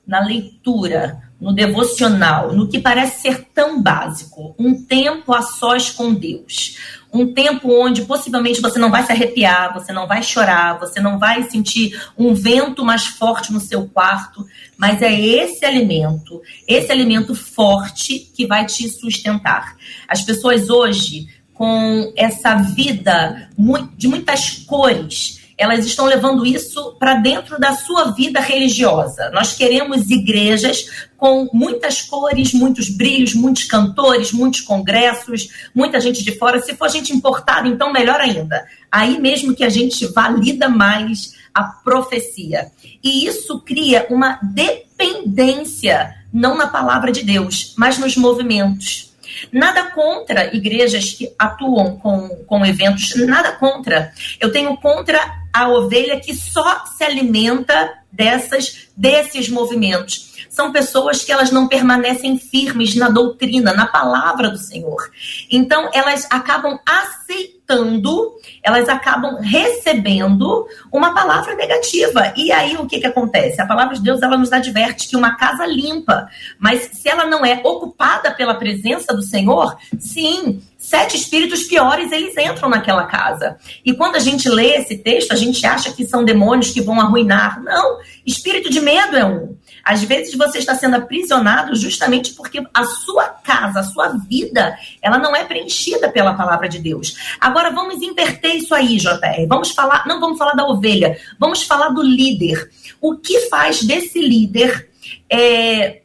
na leitura, no devocional, no que parece ser tão básico, um tempo a sós com Deus, um tempo onde possivelmente você não vai se arrepiar, você não vai chorar, você não vai sentir um vento mais forte no seu quarto, mas é esse alimento, esse alimento forte que vai te sustentar. As pessoas hoje, com essa vida de muitas cores, elas estão levando isso para dentro da sua vida religiosa. Nós queremos igrejas com muitas cores, muitos brilhos, muitos cantores, muitos congressos, muita gente de fora. Se for gente importada, então melhor ainda. Aí mesmo que a gente valida mais a profecia. E isso cria uma dependência, não na palavra de Deus, mas nos movimentos. Nada contra igrejas que atuam com, com eventos, nada contra. Eu tenho contra a ovelha que só se alimenta dessas desses movimentos. São pessoas que elas não permanecem firmes na doutrina, na palavra do Senhor. Então elas acabam aceitando, elas acabam recebendo uma palavra negativa. E aí o que que acontece? A palavra de Deus ela nos adverte que uma casa limpa, mas se ela não é ocupada pela presença do Senhor, sim, sete espíritos piores eles entram naquela casa. E quando a gente lê esse texto, a gente acha que são demônios que vão arruinar. Não, espírito de medo é um. Às vezes você está sendo aprisionado justamente porque a sua casa, a sua vida, ela não é preenchida pela palavra de Deus. Agora vamos inverter isso aí, JR. Vamos falar, não vamos falar da ovelha, vamos falar do líder. O que faz desse líder é,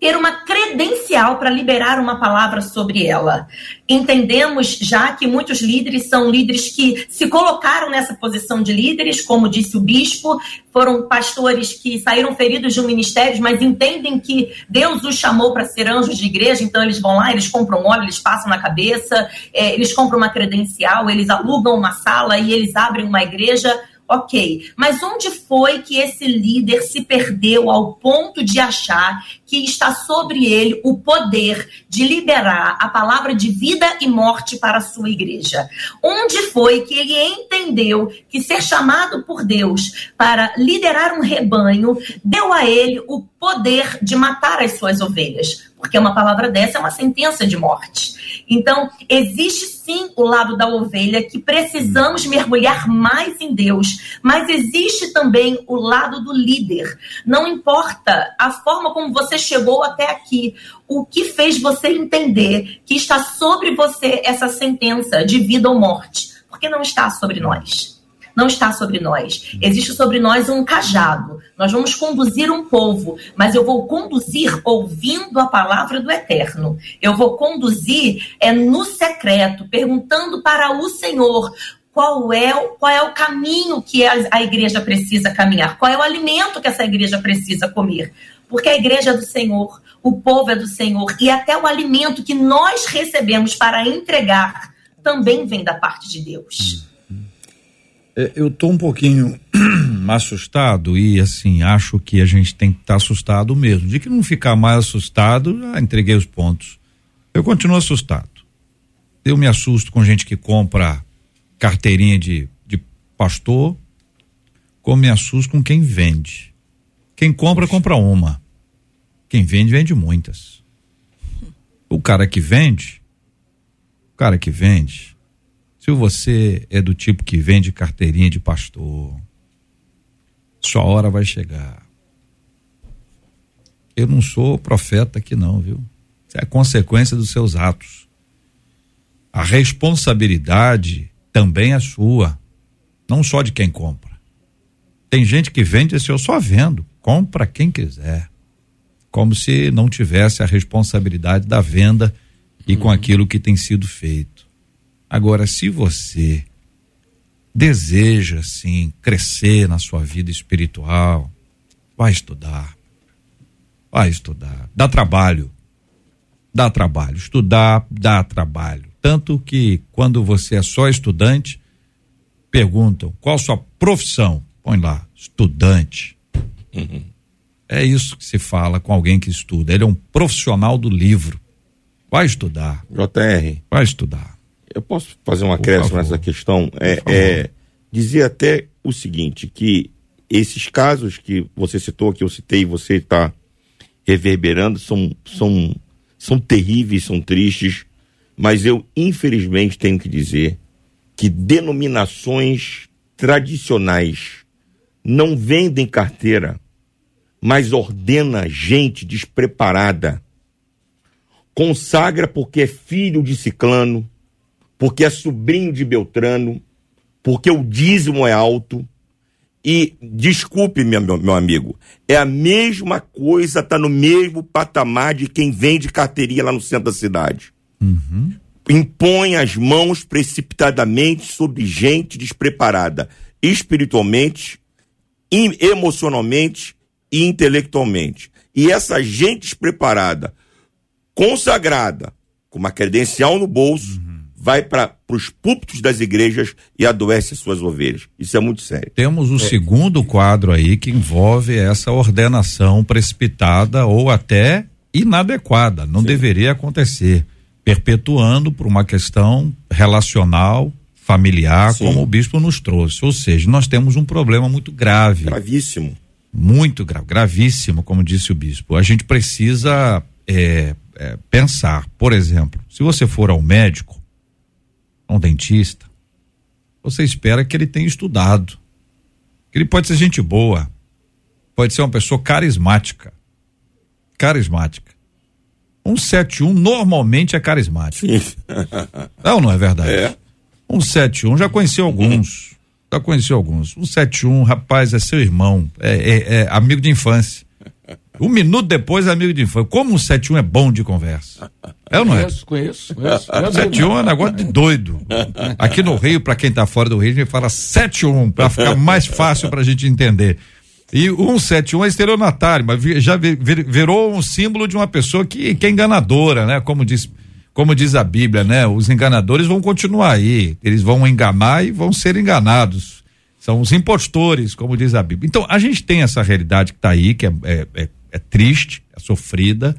ter uma credencial para liberar uma palavra sobre ela. Entendemos já que muitos líderes são líderes que se colocaram nessa posição de líderes, como disse o bispo, foram pastores que saíram feridos de um ministério, mas entendem que Deus os chamou para ser anjos de igreja, então eles vão lá, eles compram óleo, eles passam na cabeça, é, eles compram uma credencial, eles alugam uma sala e eles abrem uma igreja Ok, mas onde foi que esse líder se perdeu ao ponto de achar que está sobre ele o poder de liberar a palavra de vida e morte para a sua igreja? Onde foi que ele entendeu que ser chamado por Deus para liderar um rebanho deu a ele o poder de matar as suas ovelhas? Porque uma palavra dessa é uma sentença de morte. Então, existe sim o lado da ovelha que precisamos mergulhar mais em Deus, mas existe também o lado do líder. Não importa a forma como você chegou até aqui, o que fez você entender que está sobre você essa sentença de vida ou morte, porque não está sobre nós não está sobre nós. Existe sobre nós um cajado. Nós vamos conduzir um povo, mas eu vou conduzir ouvindo a palavra do Eterno. Eu vou conduzir é no secreto, perguntando para o Senhor qual é, qual é o caminho que a, igreja precisa caminhar, qual é o alimento que essa igreja precisa comer. Porque a igreja é do Senhor, o povo é do Senhor, e até o alimento que nós recebemos para entregar também vem da parte de Deus. É, eu estou um pouquinho [CLEARS THROAT] assustado e assim acho que a gente tem que estar tá assustado mesmo. De que não ficar mais assustado, já entreguei os pontos. Eu continuo assustado. Eu me assusto com gente que compra carteirinha de, de pastor, como me assusto com quem vende. Quem compra, compra uma. Quem vende, vende muitas. O cara que vende, o cara que vende, se você é do tipo que vende carteirinha de pastor, sua hora vai chegar. Eu não sou profeta aqui não, viu? Isso é a consequência dos seus atos. A responsabilidade também é sua, não só de quem compra. Tem gente que vende assim, eu só vendo, compra quem quiser. Como se não tivesse a responsabilidade da venda e uhum. com aquilo que tem sido feito. Agora, se você deseja, sim, crescer na sua vida espiritual, vai estudar. Vai estudar. Dá trabalho. Dá trabalho. Estudar dá trabalho. Tanto que quando você é só estudante, perguntam qual sua profissão? Põe lá, estudante. Uhum. É isso que se fala com alguém que estuda. Ele é um profissional do livro. Vai estudar. JR. Vai estudar. Eu posso fazer uma acréscimo nessa questão? É, é, dizer até o seguinte, que esses casos que você citou, que eu citei, você está reverberando, são, são, são terríveis, são tristes, mas eu infelizmente tenho que dizer que denominações tradicionais não vendem carteira, mas ordena gente despreparada. Consagra porque é filho de ciclano, porque é sobrinho de Beltrano, porque o dízimo é alto. E desculpe, meu, meu amigo, é a mesma coisa, tá no mesmo patamar de quem vende carteirinha lá no centro da cidade. Uhum. Impõe as mãos precipitadamente sobre gente despreparada, espiritualmente, emocionalmente e intelectualmente. E essa gente despreparada, consagrada, com uma credencial no bolso, uhum vai para os púlpitos das igrejas e adoece as suas ovelhas. Isso é muito sério. Temos o é. segundo quadro aí que envolve essa ordenação precipitada ou até inadequada. Não Sim. deveria acontecer. Perpetuando por uma questão relacional, familiar, Sim. como o bispo nos trouxe. Ou seja, nós temos um problema muito grave. Gravíssimo. Muito grave, gravíssimo, como disse o bispo. A gente precisa é, é, pensar, por exemplo, se você for ao médico, a um dentista, você espera que ele tenha estudado. Que ele pode ser gente boa, pode ser uma pessoa carismática. Carismática. 171 normalmente é carismático. não, não é verdade? É. 171 já conheci alguns. Já conheci alguns. 171, rapaz, é seu irmão, é, é, é amigo de infância. Um minuto depois, amigo de infância. Como o 71 é bom de conversa. É ou não é? Conheço, conheço. conheço. [LAUGHS] 71 é um negócio de doido. Aqui no Rio, para quem tá fora do Rio, a gente fala 71, para ficar mais fácil pra gente entender. E o 171 é estelionatário, mas já virou um símbolo de uma pessoa que, que é enganadora, né? Como diz, como diz a Bíblia, né? Os enganadores vão continuar aí. Eles vão enganar e vão ser enganados. São os impostores, como diz a Bíblia. Então, a gente tem essa realidade que está aí, que é, é, é é triste, é sofrida,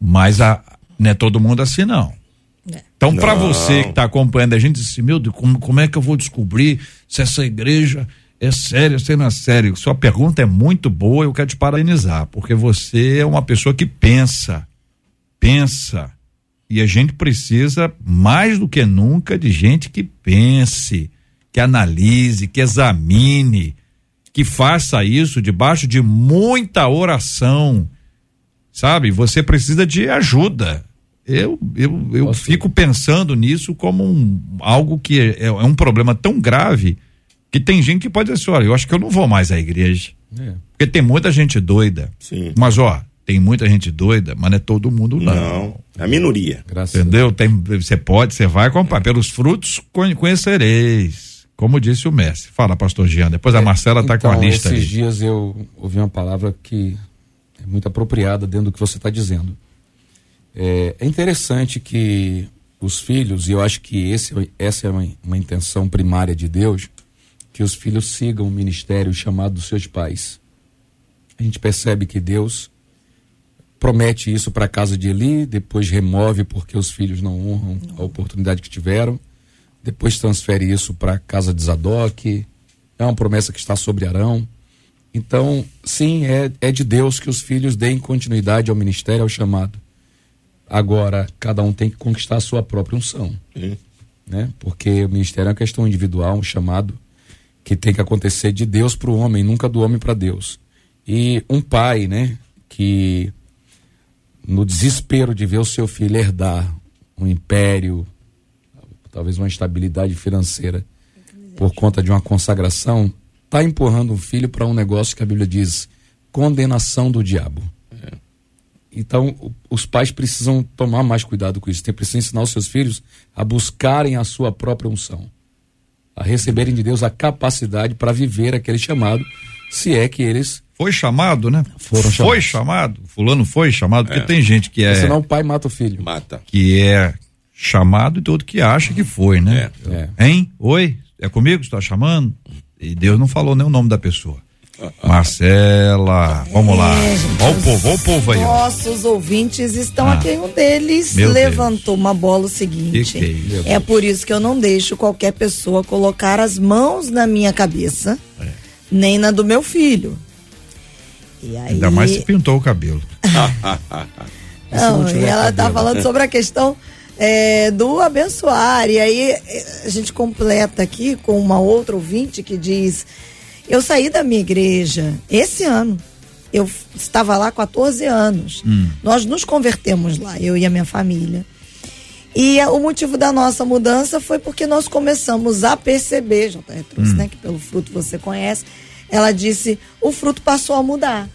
mas a, não é todo mundo assim, não. É. Então, para você que está acompanhando a gente, diz assim, meu Deus, como, como é que eu vou descobrir se essa igreja é séria, se não é séria? Sua pergunta é muito boa, eu quero te parabenizar, porque você é uma pessoa que pensa, pensa. E a gente precisa, mais do que nunca, de gente que pense, que analise, que examine, que faça isso debaixo de muita oração, sabe? Você precisa de ajuda. Eu, eu, eu fico pensando nisso como um, algo que é, é, um problema tão grave que tem gente que pode dizer assim, olha, eu acho que eu não vou mais à igreja. É. Porque tem muita gente doida. Sim. Mas, ó, tem muita gente doida, mas não é todo mundo não. Não, é a minoria. Graças Entendeu? Tem, você pode, você vai comprar. Pelos frutos conhecereis. Como disse o Messi. Fala, pastor Jean. Depois a é, Marcela está então, com a então, lista esses aí. dias eu ouvi uma palavra que é muito apropriada dentro do que você está dizendo. É, é, interessante que os filhos, e eu acho que esse, essa é uma, uma intenção primária de Deus, que os filhos sigam o ministério chamado dos seus pais. A gente percebe que Deus promete isso para a casa de Eli, depois remove porque os filhos não honram a oportunidade que tiveram depois transfere isso para a casa de Zadok, é uma promessa que está sobre Arão. Então, sim, é, é de Deus que os filhos deem continuidade ao ministério, ao chamado. Agora, cada um tem que conquistar a sua própria unção. Né? Porque o ministério é uma questão individual, um chamado que tem que acontecer de Deus para o homem, nunca do homem para Deus. E um pai, né, que no desespero de ver o seu filho herdar um império, talvez uma estabilidade financeira por conta de uma consagração, está empurrando um filho para um negócio que a Bíblia diz condenação do diabo. É. Então, os pais precisam tomar mais cuidado com isso. Tem precisam ensinar os seus filhos a buscarem a sua própria unção, a receberem de Deus a capacidade para viver aquele chamado, se é que eles foi chamado, né? Foram chamados. Foi chamado. Fulano foi chamado, porque é. tem gente que é. Senão o pai mata o filho. Mata. Que é chamado e todo que acha que foi, né? É. Hein? Oi? É comigo que está chamando? E Deus não falou nem o nome da pessoa. Marcela, vamos lá. É, Olha o povo, olha o povo aí. Nossos ouvintes estão Ah. aqui. Um deles Meu levantou uma bola o seguinte. Que que é é por isso que eu não deixo qualquer pessoa colocar as mãos na minha cabeça, É. nem na do meu filho. E aí, Ainda mais se pintou o cabelo. [LAUGHS] Não, tiver e ela tá cabelo. falando sobre a questão é, do abençoar. E aí é, a gente completa aqui com uma outra ouvinte que diz: Eu saí da minha igreja esse ano. Eu estava lá há 14 anos. Nós nos convertemos lá, eu e a minha família. E é, o motivo da nossa mudança foi porque nós começamos a perceber, JR trouxe, né? Que pelo fruto você conhece. Ela disse: o fruto passou a mudar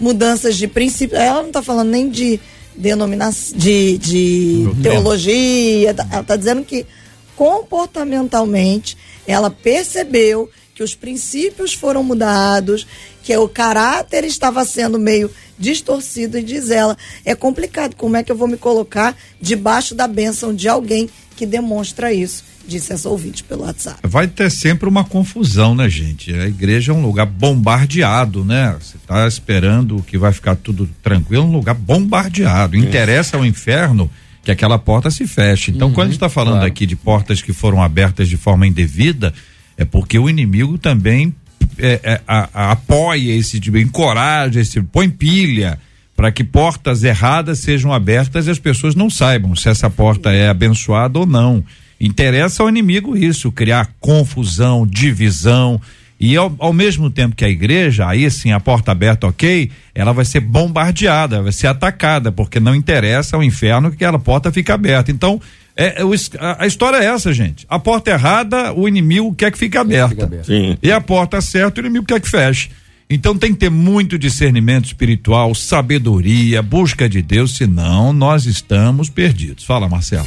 mudanças de princípio. Ela não está falando nem de denominação, de, de teologia. tá- Ela está dizendo que comportamentalmente ela percebeu que os princípios foram mudados, que o caráter estava sendo meio distorcido e diz ela, é complicado, como é que eu vou me colocar debaixo da bênção de alguém que demonstra isso, disse essa ouvinte pelo WhatsApp. Vai ter sempre uma confusão, né, gente? A igreja é um lugar bombardeado, né? Você tá esperando que vai ficar tudo tranquilo, um lugar bombardeado. Interessa ao inferno que aquela porta se feche. Então, quando a gente está falando claro. aqui de portas que foram abertas de forma indevida, é porque o inimigo também é, é, a- a- apoia esse tipo, encoraja esse, põe pilha para que portas erradas sejam abertas e as pessoas não saibam se essa porta é abençoada ou não. Interessa ao inimigo isso, criar confusão, divisão. E ao, ao mesmo tempo que a igreja, aí sim, a porta aberta, ok, ela vai ser bombardeada, vai ser atacada, porque não interessa ao inferno que aquela porta fique aberta. Então, é, é a, a história é essa, gente. A porta errada, o inimigo quer que fique aberta. Fica aberto. Sim. E a porta certa, o inimigo quer que feche. Então tem que ter muito discernimento espiritual, sabedoria, busca de Deus, senão nós estamos perdidos. Fala, Marcelo.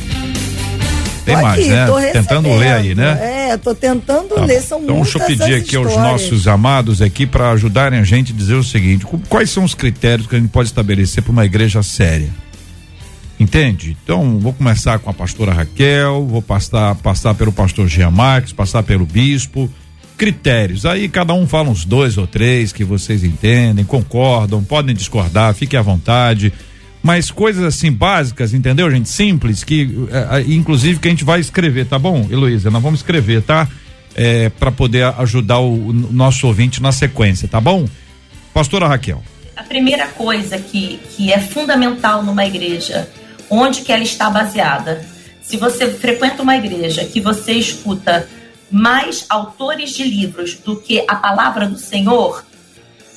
Tem Tô mais, aqui, né? Tentando ler aí, né? É, tô tentando Tá ler, são então, muitas deixa eu pedir aqui aos histórias. nossos amados aqui para ajudarem a gente a dizer o seguinte: qu- quais são os critérios que a gente pode estabelecer para uma igreja séria? Entende? Então, vou começar com a pastora Raquel, vou passar, passar pelo pastor Jean Marques, passar pelo bispo. Critérios. Aí cada um fala uns dois ou três que vocês entendem, concordam, podem discordar, fiquem à vontade. Mas coisas assim básicas, entendeu, gente? Simples, que eh, eh, inclusive que a gente vai escrever, tá bom, Heloísa? Nós vamos escrever, tá? É, para poder ajudar o, o nosso ouvinte na sequência, tá bom? Pastora Raquel. A primeira coisa que, que é fundamental numa igreja, onde que ela está baseada. Se você frequenta uma igreja que você escuta mais autores de livros do que a palavra do Senhor,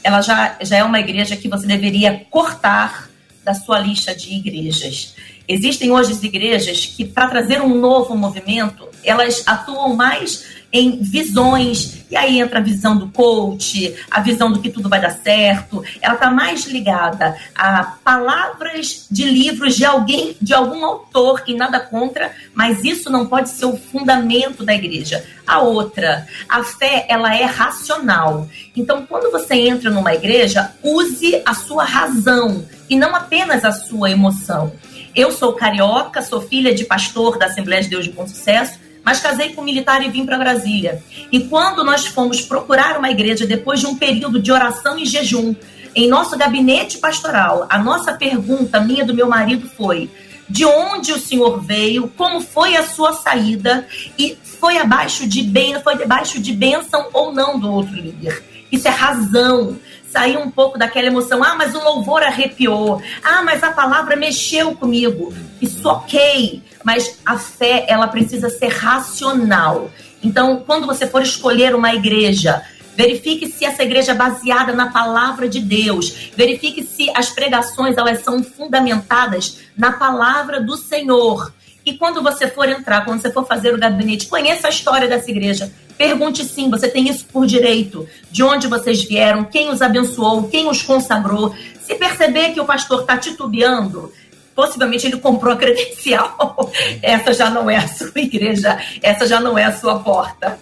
ela já, já é uma igreja que você deveria cortar da sua lista de igrejas. Existem hoje as igrejas que, para trazer um novo movimento, elas atuam mais em visões, e aí entra a visão do coach, a visão do que tudo vai dar certo. Ela está mais ligada a palavras de livros de alguém, de algum autor, e nada contra, mas isso não pode ser o fundamento da igreja. A outra, a fé, ela é racional. Então, quando você entra numa igreja, use a sua razão e não apenas a sua emoção. Eu sou carioca, sou filha de pastor da Assembleia de Deus de Bom Sucesso, mas casei com um militar e vim para Brasília. E quando nós fomos procurar uma igreja depois de um período de oração e jejum, em nosso gabinete pastoral, a nossa pergunta, minha do meu marido, foi: de onde o senhor veio, como foi a sua saída e foi abaixo de bem, foi debaixo de bênção ou não do outro líder. Isso é razão. Sair um pouco daquela emoção, ah, mas o louvor arrepiou, ah, mas a palavra mexeu comigo. Isso ok, mas a fé ela precisa ser racional. Então, quando você for escolher uma igreja, Verifique se essa igreja é baseada na palavra de Deus. Verifique se as pregações elas são fundamentadas na palavra do Senhor. E quando você for entrar, quando você for fazer o gabinete, conheça a história dessa igreja. Pergunte sim, você tem isso por direito. De onde vocês vieram, quem os abençoou, quem os consagrou. Se perceber que o pastor está titubeando, possivelmente ele comprou a credencial. [LAUGHS] Essa já não é a sua igreja, essa já não é a sua porta.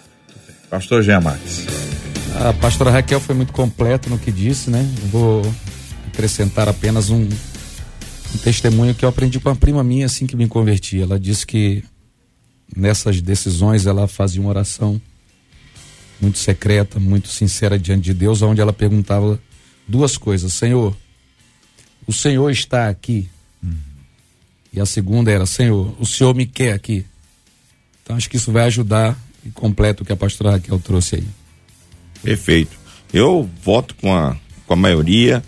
Pastor Marques. A pastora Raquel foi muito completa no que disse, né? Vou acrescentar apenas um um testemunho que eu aprendi com uma prima minha assim que me converti. Ela disse que nessas decisões ela fazia uma oração muito secreta, muito sincera diante de Deus, onde ela perguntava duas coisas: Senhor, o Senhor está aqui? Uhum. E a segunda era: Senhor, o Senhor me quer aqui? Então acho que isso vai ajudar e completa o que a pastora Raquel trouxe aí. Perfeito. Eu voto com a, com a maioria,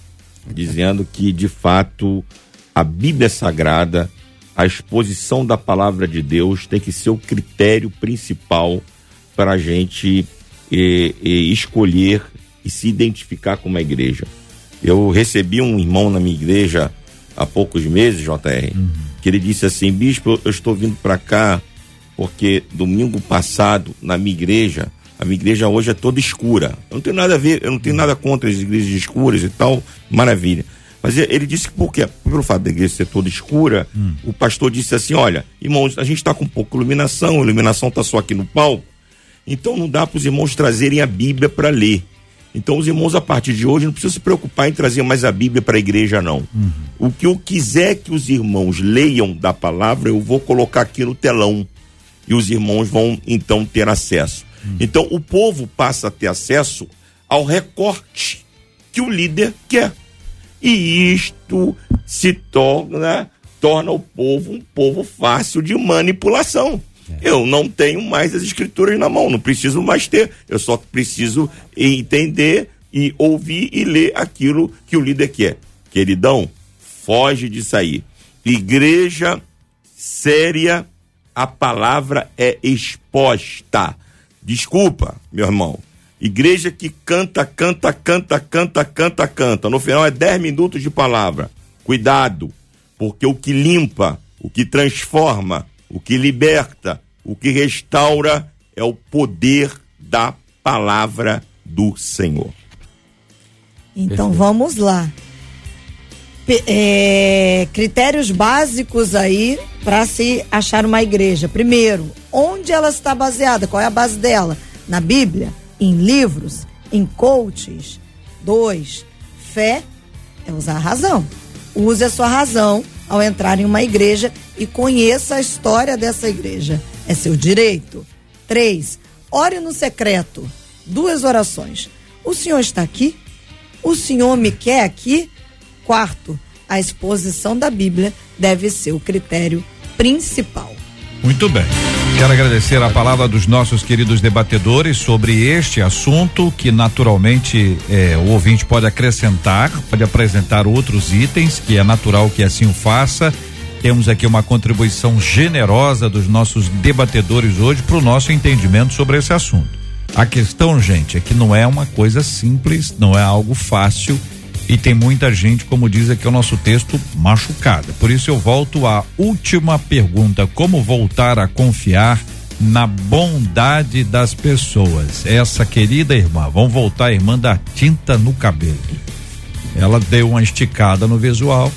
dizendo que de fato a Bíblia Sagrada, a exposição da palavra de Deus tem que ser o critério principal para a gente e, e escolher e se identificar com uma igreja. Eu recebi um irmão na minha igreja há poucos meses, JR, uhum. que ele disse assim: Bispo, eu estou vindo para cá porque domingo passado, na minha igreja, a minha igreja hoje é toda escura. Eu não tenho nada a ver, eu não tenho nada contra as igrejas escuras e tal, maravilha. Mas ele disse que porque, pelo fato da igreja ser toda escura, hum. o pastor disse assim: olha, irmãos, a gente está com pouca iluminação, a iluminação está só aqui no palco, então não dá para os irmãos trazerem a Bíblia para ler. Então os irmãos a partir de hoje não precisam se preocupar em trazer mais a Bíblia para a igreja não. Uhum. O que eu quiser que os irmãos leiam da palavra, eu vou colocar aqui no telão e os irmãos vão então ter acesso. Uhum. Então o povo passa a ter acesso ao recorte que o líder quer. E isto se torna torna o povo um povo fácil de manipulação. É. Eu não tenho mais as escrituras na mão, não preciso mais ter. Eu só preciso entender e ouvir e ler aquilo que o líder quer. Queridão, foge disso aí. Igreja séria, a palavra é exposta. Desculpa, meu irmão. Igreja que canta, canta, canta, canta, canta, canta. No final é 10 minutos de palavra. Cuidado, porque o que limpa, o que transforma, o que liberta, o que restaura é o poder da palavra do Senhor. Então Perfeito. vamos lá. P é, critérios básicos aí para se achar uma igreja. Primeiro, onde ela está baseada? Qual é a base dela? Na Bíblia? Em livros? Em coaches? Dois, fé é usar a razão. Use a sua razão ao entrar em uma igreja e conheça a história dessa igreja. É seu direito. Três, ore no secreto. Duas orações. O Senhor está aqui? O Senhor me quer aqui? Quarto, a exposição da Bíblia deve ser o critério principal. Muito bem. Quero agradecer a palavra dos nossos queridos debatedores sobre este assunto, que naturalmente é, o ouvinte pode acrescentar, pode apresentar outros itens, que é natural que assim o faça. Temos aqui uma contribuição generosa dos nossos debatedores hoje para o nosso entendimento sobre esse assunto. A questão, gente, é que não é uma coisa simples, não é algo fácil e tem muita gente, como diz aqui o nosso texto, machucada. Por isso eu volto à última pergunta: como voltar a confiar na bondade das pessoas? Essa querida irmã, vamos voltar, irmã da tinta no cabelo. Ela deu uma esticada no visual,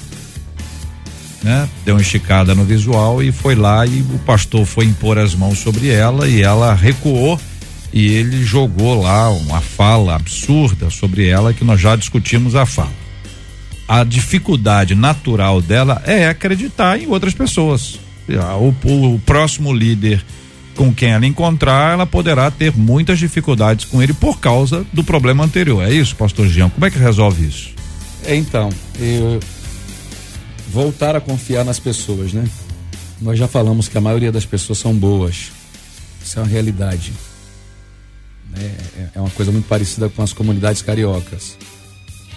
né? Deu uma esticada no visual e foi lá e o pastor foi impor as mãos sobre ela e ela recuou e ele jogou lá uma fala absurda sobre ela que nós já discutimos a fala. A dificuldade natural dela é acreditar em outras pessoas. O, o, o próximo líder com quem ela encontrar, ela poderá ter muitas dificuldades com ele por causa do problema anterior. É isso, pastor Jean? Como é que resolve isso? É, então, eu voltar a confiar nas pessoas, né? Nós já falamos que a maioria das pessoas são boas. Isso é uma realidade. É, é, é uma coisa muito parecida com as comunidades cariocas.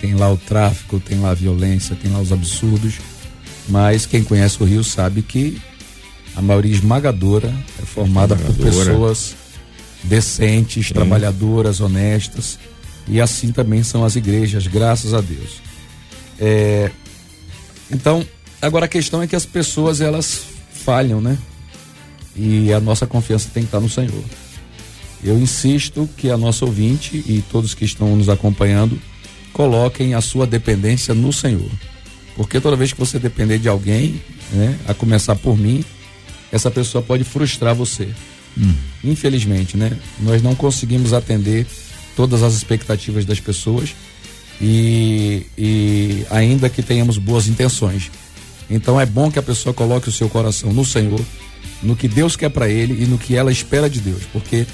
Tem lá o tráfico, tem lá a violência, tem lá os absurdos, mas quem conhece o Rio sabe que a maioria esmagadora é formada esmagadora. por pessoas decentes, Sim. trabalhadoras, honestas, e assim também são as igrejas, graças a Deus. É, então, agora a questão é que as pessoas elas falham, né? E a nossa confiança tem que estar no Senhor. Eu insisto que a nossa ouvinte e todos que estão nos acompanhando coloquem a sua dependência no Senhor. Porque toda vez que você depender de alguém, né, a começar por mim, essa pessoa pode frustrar você. Hum. Infelizmente, né? Nós não conseguimos atender todas as expectativas das pessoas e, e ainda que tenhamos boas intenções. Então é bom que a pessoa coloque o seu coração no Senhor, no que Deus quer para ele e no que ela espera de Deus, porque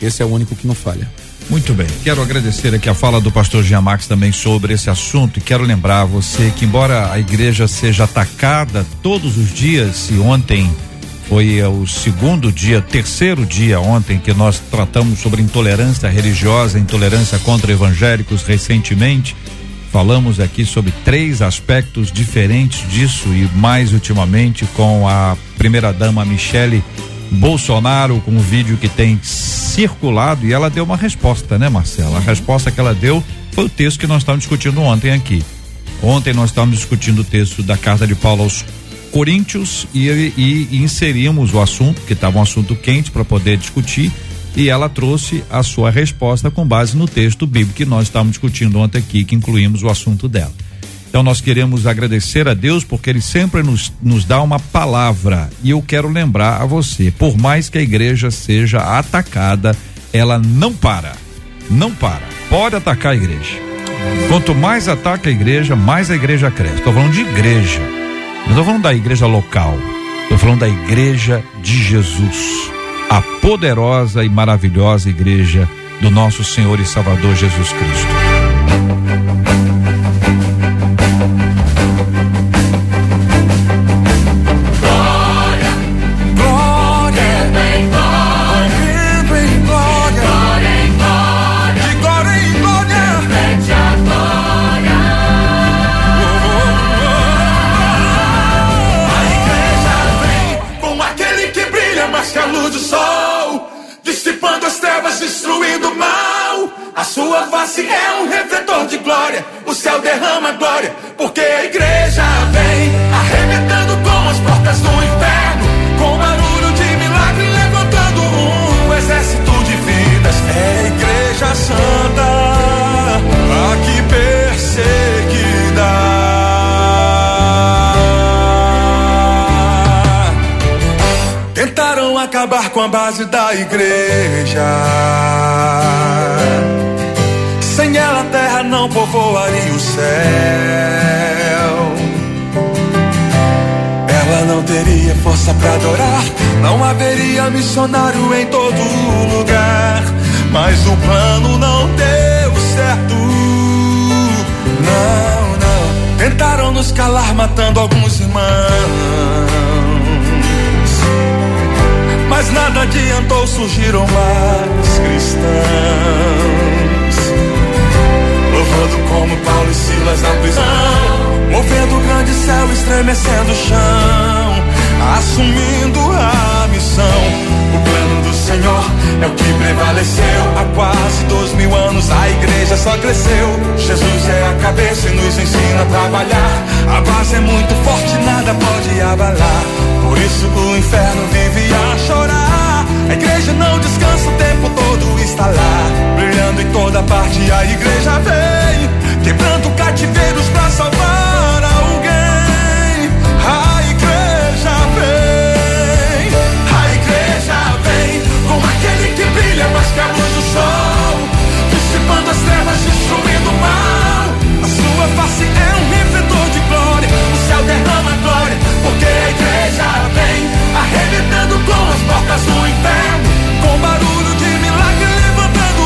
esse é o único que não falha. Muito bem. Quero agradecer aqui a fala do pastor Giamax também sobre esse assunto e quero lembrar você que embora a igreja seja atacada todos os dias e ontem foi o segundo dia, terceiro dia ontem que nós tratamos sobre intolerância religiosa, intolerância contra evangélicos recentemente. Falamos aqui sobre três aspectos diferentes disso e mais ultimamente com a primeira dama Michele Bolsonaro com um vídeo que tem circulado e ela deu uma resposta, né, Marcela? A resposta que ela deu foi o texto que nós estávamos discutindo ontem aqui. Ontem nós estávamos discutindo o texto da carta de Paulo aos Coríntios e, e, e inserimos o assunto, que estava um assunto quente para poder discutir, e ela trouxe a sua resposta com base no texto bíblico que nós estávamos discutindo ontem aqui, que incluímos o assunto dela. Então nós queremos agradecer a Deus porque Ele sempre nos, nos dá uma palavra. E eu quero lembrar a você: por mais que a igreja seja atacada, ela não para. Não para. Pode atacar a igreja. Quanto mais ataca a igreja, mais a igreja cresce. Estou falando de igreja. Não estou falando da igreja local. Estou falando da igreja de Jesus. A poderosa e maravilhosa igreja do nosso Senhor e Salvador Jesus Cristo. Sua face é um refletor de glória. O céu derrama glória, porque a igreja vem arrebentando com as portas do inferno. Com barulho de milagre, levantando um exército de vidas. É a igreja santa, aqui perseguida. Tentaram acabar com a base da igreja terra não povoaria o céu. Ela não teria força para adorar, não haveria missionário em todo lugar. Mas o plano não deu certo. Não, não. Tentaram nos calar, matando alguns irmãos. Mas nada adiantou, surgiram mais cristãos louvando como Paulo e Silas na prisão, movendo o grande céu, estremecendo o chão, assumindo a missão. O plano do Senhor é o que prevaleceu. Há quase dois mil anos a igreja só cresceu. Jesus é a cabeça e nos ensina a trabalhar. A base é muito forte, nada pode abalar. Por isso o inferno vive a chorar. A igreja não descansa o tempo todo, está lá, brilhando em toda parte. A igreja vem, quebrando cativeiros para salvar alguém. A igreja vem, a igreja vem, com aquele que brilha mais que a luz do sol, dissipando as trevas, destruindo o mal. A sua face é um refletor de glória, o céu derrama glória, porque a igreja vem arrebentando com as portas do inferno, com barulho de milagre levantando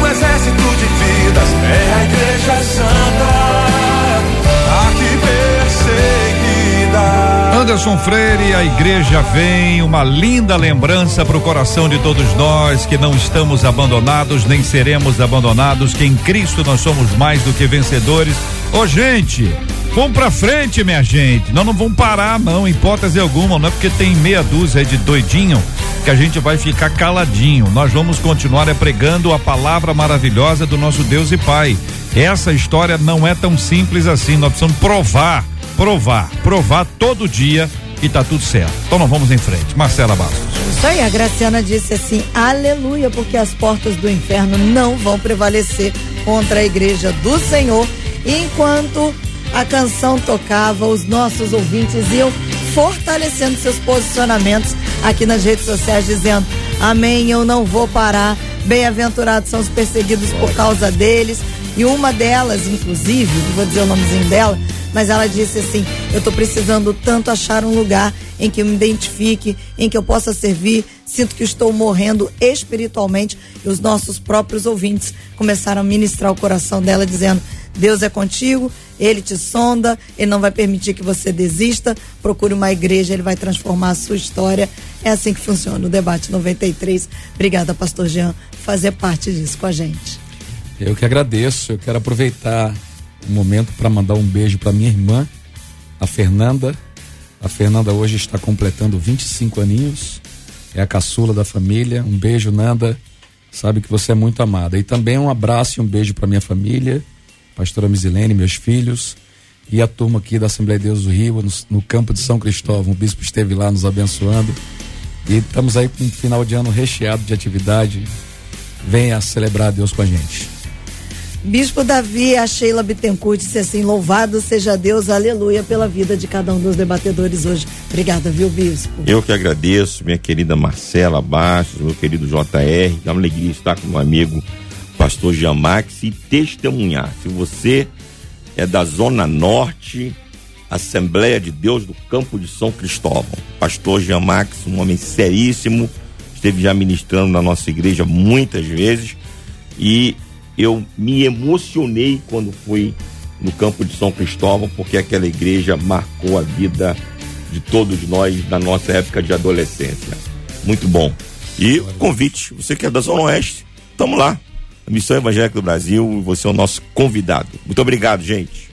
um exército de vidas. É a igreja santa, aqui perseguida. Anderson Freire, a igreja vem, uma linda lembrança para o coração de todos nós que não estamos abandonados, nem seremos abandonados, que em Cristo nós somos mais do que vencedores. Ô oh, gente, Vamos pra frente, minha gente. Nós não vamos parar, não, hipótese alguma. Não é porque tem meia dúzia de doidinho que a gente vai ficar caladinho. Nós vamos continuar é pregando a palavra maravilhosa do nosso Deus e Pai. Essa história não é tão simples assim. Nós precisamos provar, provar, provar todo dia que tá tudo certo. Então nós vamos em frente. Marcela Bastos. Isso aí, a Graciana disse assim: aleluia, porque as portas do inferno não vão prevalecer contra a igreja do Senhor, enquanto a canção tocava, os nossos ouvintes iam fortalecendo seus posicionamentos aqui nas redes sociais, dizendo: Amém, eu não vou parar. Bem-aventurados são os perseguidos por causa deles. E uma delas, inclusive, vou dizer o nomezinho dela, mas ela disse assim: Eu estou precisando tanto achar um lugar em que eu me identifique, em que eu possa servir. Sinto que estou morrendo espiritualmente. E os nossos próprios ouvintes começaram a ministrar o coração dela, dizendo: Deus é contigo, ele te sonda, ele não vai permitir que você desista. Procure uma igreja, ele vai transformar a sua história. É assim que funciona o debate 93. Obrigada, pastor Jean, fazer parte disso com a gente. Eu que agradeço. Eu quero aproveitar o momento para mandar um beijo para minha irmã, a Fernanda. A Fernanda hoje está completando 25 aninhos. É a caçula da família. Um beijo, Nanda. Sabe que você é muito amada. E também um abraço e um beijo para minha família pastora Misilene, meus filhos e a turma aqui da Assembleia de Deus do Rio, no, no, campo de São Cristóvão. O bispo esteve lá nos abençoando. E estamos aí com um final de ano recheado de atividade. Venha celebrar Deus com a gente. Bispo Davi, a Sheila Bittencourt disse assim: Louvado seja Deus, aleluia, pela vida de cada um dos debatedores hoje. Obrigada, viu, Bispo? Eu que agradeço, minha querida Marcela Bastos, meu querido JR. É uma alegria estar com um amigo pastor Jamax e testemunhar. Se você é da Zona Norte, Assembleia de Deus do Campo de São Cristóvão, pastor Jamax, um homem seríssimo, esteve já ministrando na nossa igreja muitas vezes e eu me emocionei quando fui no Campo de São Cristóvão, porque aquela igreja marcou a vida de todos nós na nossa época de adolescência. Muito bom. E convite, você que é da Zona Oeste, estamos lá. Missão Evangélica do Brasil, você é o nosso convidado. Muito obrigado, gente.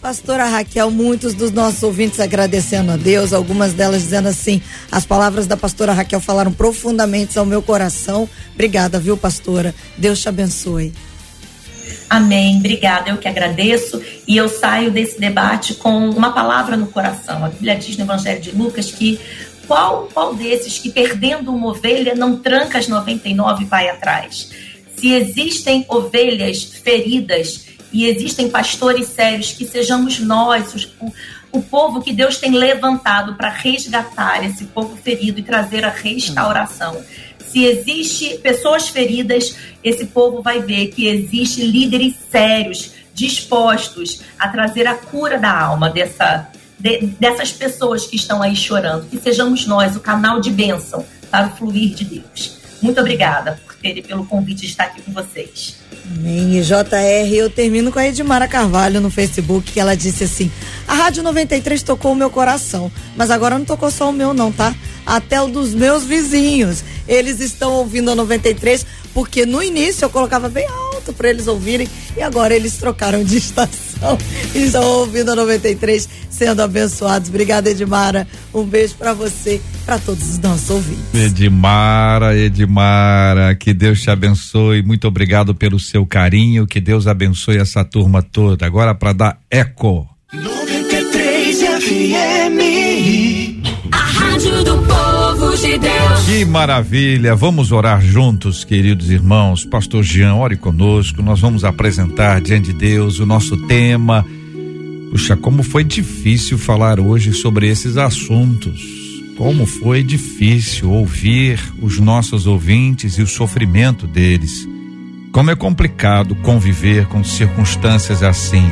Pastora Raquel, muitos dos nossos ouvintes agradecendo a Deus, algumas delas dizendo assim: as palavras da pastora Raquel falaram profundamente ao meu coração. Obrigada, viu, pastora? Deus te abençoe. Amém, obrigada. Eu que agradeço e eu saio desse debate com uma palavra no coração. A Bíblia diz no Evangelho de Lucas que qual, qual desses que perdendo uma ovelha não tranca as 99 e vai atrás? Se existem ovelhas feridas e existem pastores sérios, que sejamos nós, os, o, o povo que Deus tem levantado para resgatar esse povo ferido e trazer a restauração. Se existe pessoas feridas, esse povo vai ver que existe líderes sérios, dispostos a trazer a cura da alma dessa, de, dessas pessoas que estão aí chorando. Que sejamos nós o canal de bênção para o fluir de Deus. Muito obrigada pelo convite de estar aqui com vocês. Amém. E JR, eu termino com a Edmara Carvalho no Facebook, que ela disse assim: a Rádio 93 tocou o meu coração, mas agora não tocou só o meu, não, tá? Até o dos meus vizinhos. Eles estão ouvindo a 93, porque no início eu colocava bem alto para eles ouvirem e agora eles trocaram de estação e [LAUGHS] estão ouvindo a 93, sendo abençoados. Obrigada, Edmara. Um beijo para você, para todos os nossos ouvintes. Edmara, Edmara, que Deus te abençoe. Muito obrigado pelo seu carinho. Que Deus abençoe essa turma toda. Agora para dar eco. 93 FM. De Deus. Que maravilha! Vamos orar juntos, queridos irmãos. Pastor Jean, ore conosco. Nós vamos apresentar diante de Deus o nosso tema. Puxa, como foi difícil falar hoje sobre esses assuntos. Como foi difícil ouvir os nossos ouvintes e o sofrimento deles. Como é complicado conviver com circunstâncias assim.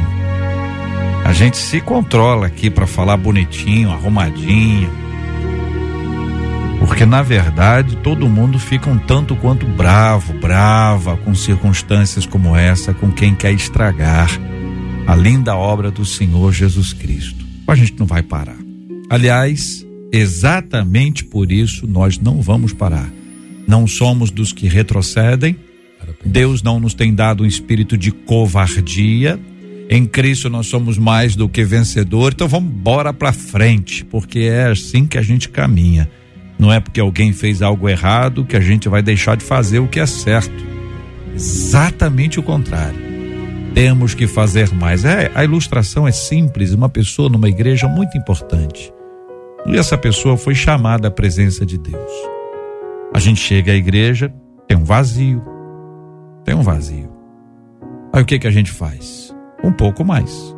A gente se controla aqui para falar bonitinho, arrumadinho, porque na verdade todo mundo fica um tanto quanto bravo, brava com circunstâncias como essa, com quem quer estragar a linda obra do Senhor Jesus Cristo. A gente não vai parar. Aliás, exatamente por isso nós não vamos parar. Não somos dos que retrocedem. Deus não nos tem dado um espírito de covardia. Em Cristo nós somos mais do que vencedor. Então vamos embora para frente, porque é assim que a gente caminha. Não é porque alguém fez algo errado que a gente vai deixar de fazer o que é certo. Exatamente o contrário. Temos que fazer mais. É, a ilustração é simples, uma pessoa numa igreja muito importante. E essa pessoa foi chamada à presença de Deus. A gente chega à igreja, tem um vazio. Tem um vazio. Aí o que que a gente faz? Um pouco mais.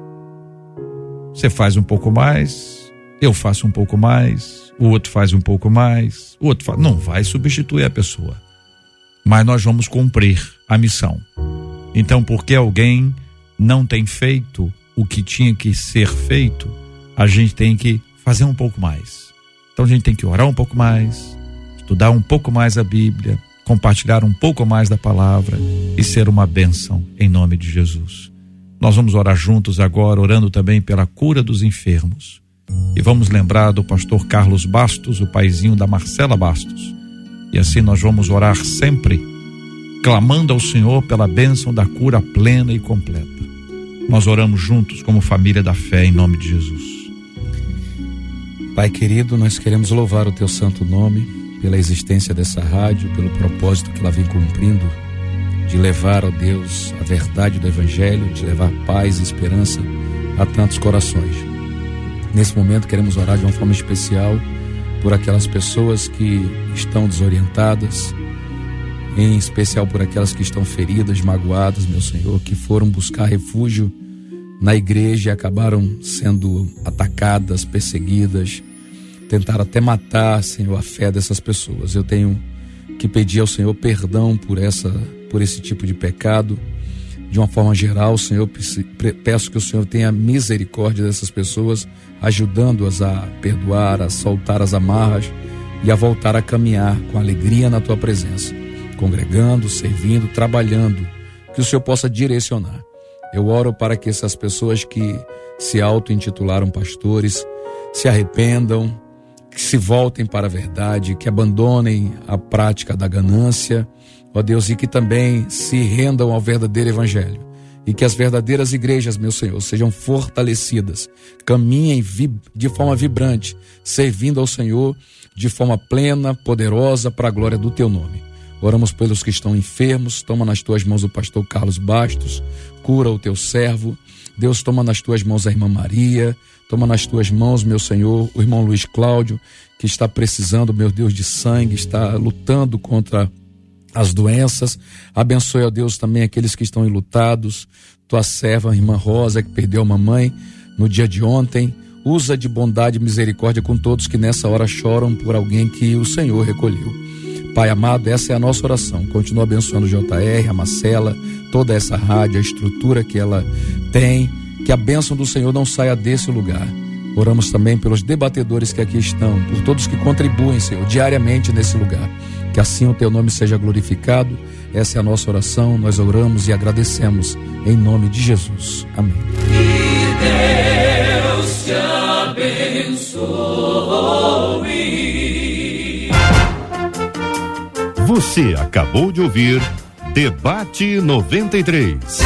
Você faz um pouco mais, eu faço um pouco mais, o outro faz um pouco mais, o outro faz. Não vai substituir a pessoa. Mas nós vamos cumprir a missão. Então, porque alguém não tem feito, o que tinha que ser feito, a gente tem que fazer um pouco mais. Então a gente tem que orar um pouco mais, estudar um pouco mais a Bíblia, compartilhar um pouco mais da palavra e ser uma bênção em nome de Jesus. Nós vamos orar juntos agora, orando também pela cura dos enfermos. E vamos lembrar do pastor Carlos Bastos, o paizinho da Marcela Bastos. E assim nós vamos orar sempre, clamando ao Senhor pela bênção da cura plena e completa. Nós oramos juntos como família da fé em nome de Jesus. Pai querido, nós queremos louvar o teu santo nome pela existência dessa rádio, pelo propósito que ela vem cumprindo de levar, ó Deus, a verdade do Evangelho, de levar paz e esperança a tantos corações. Nesse momento queremos orar de uma forma especial por aquelas pessoas que estão desorientadas, em especial por aquelas que estão feridas, magoadas, meu Senhor, que foram buscar refúgio na igreja e acabaram sendo atacadas, perseguidas, tentaram até matar, Senhor, a fé dessas pessoas. Eu tenho que pedir ao Senhor perdão por essa por esse tipo de pecado. De uma forma geral, Senhor, peço que o Senhor tenha misericórdia dessas pessoas, ajudando-as a perdoar, a soltar as amarras e a voltar a caminhar com alegria na tua presença, congregando, servindo, trabalhando, que o Senhor possa direcionar. Eu oro para que essas pessoas que se auto-intitularam pastores se arrependam, que se voltem para a verdade, que abandonem a prática da ganância, ó Deus, e que também se rendam ao verdadeiro evangelho. E que as verdadeiras igrejas, meu Senhor, sejam fortalecidas, caminhem de forma vibrante, servindo ao Senhor de forma plena, poderosa, para a glória do teu nome. Oramos pelos que estão enfermos, toma nas tuas mãos o pastor Carlos Bastos, cura o teu servo. Deus, toma nas tuas mãos a irmã Maria, toma nas tuas mãos, meu Senhor, o irmão Luiz Cláudio, que está precisando, meu Deus, de sangue, está lutando contra as doenças. Abençoe, ó Deus, também aqueles que estão enlutados. Tua serva, irmã Rosa, que perdeu a mamãe no dia de ontem. Usa de bondade e misericórdia com todos que nessa hora choram por alguém que o Senhor recolheu. Pai amado, essa é a nossa oração. Continua abençoando o JR, a Marcela, toda essa rádio, a estrutura que ela tem. Que a bênção do Senhor não saia desse lugar. Oramos também pelos debatedores que aqui estão, por todos que contribuem, Senhor, diariamente nesse lugar. Que assim o teu nome seja glorificado. Essa é a nossa oração. Nós oramos e agradecemos em nome de Jesus. Amém. Que Deus te abençoe. Você acabou de ouvir Debate 93.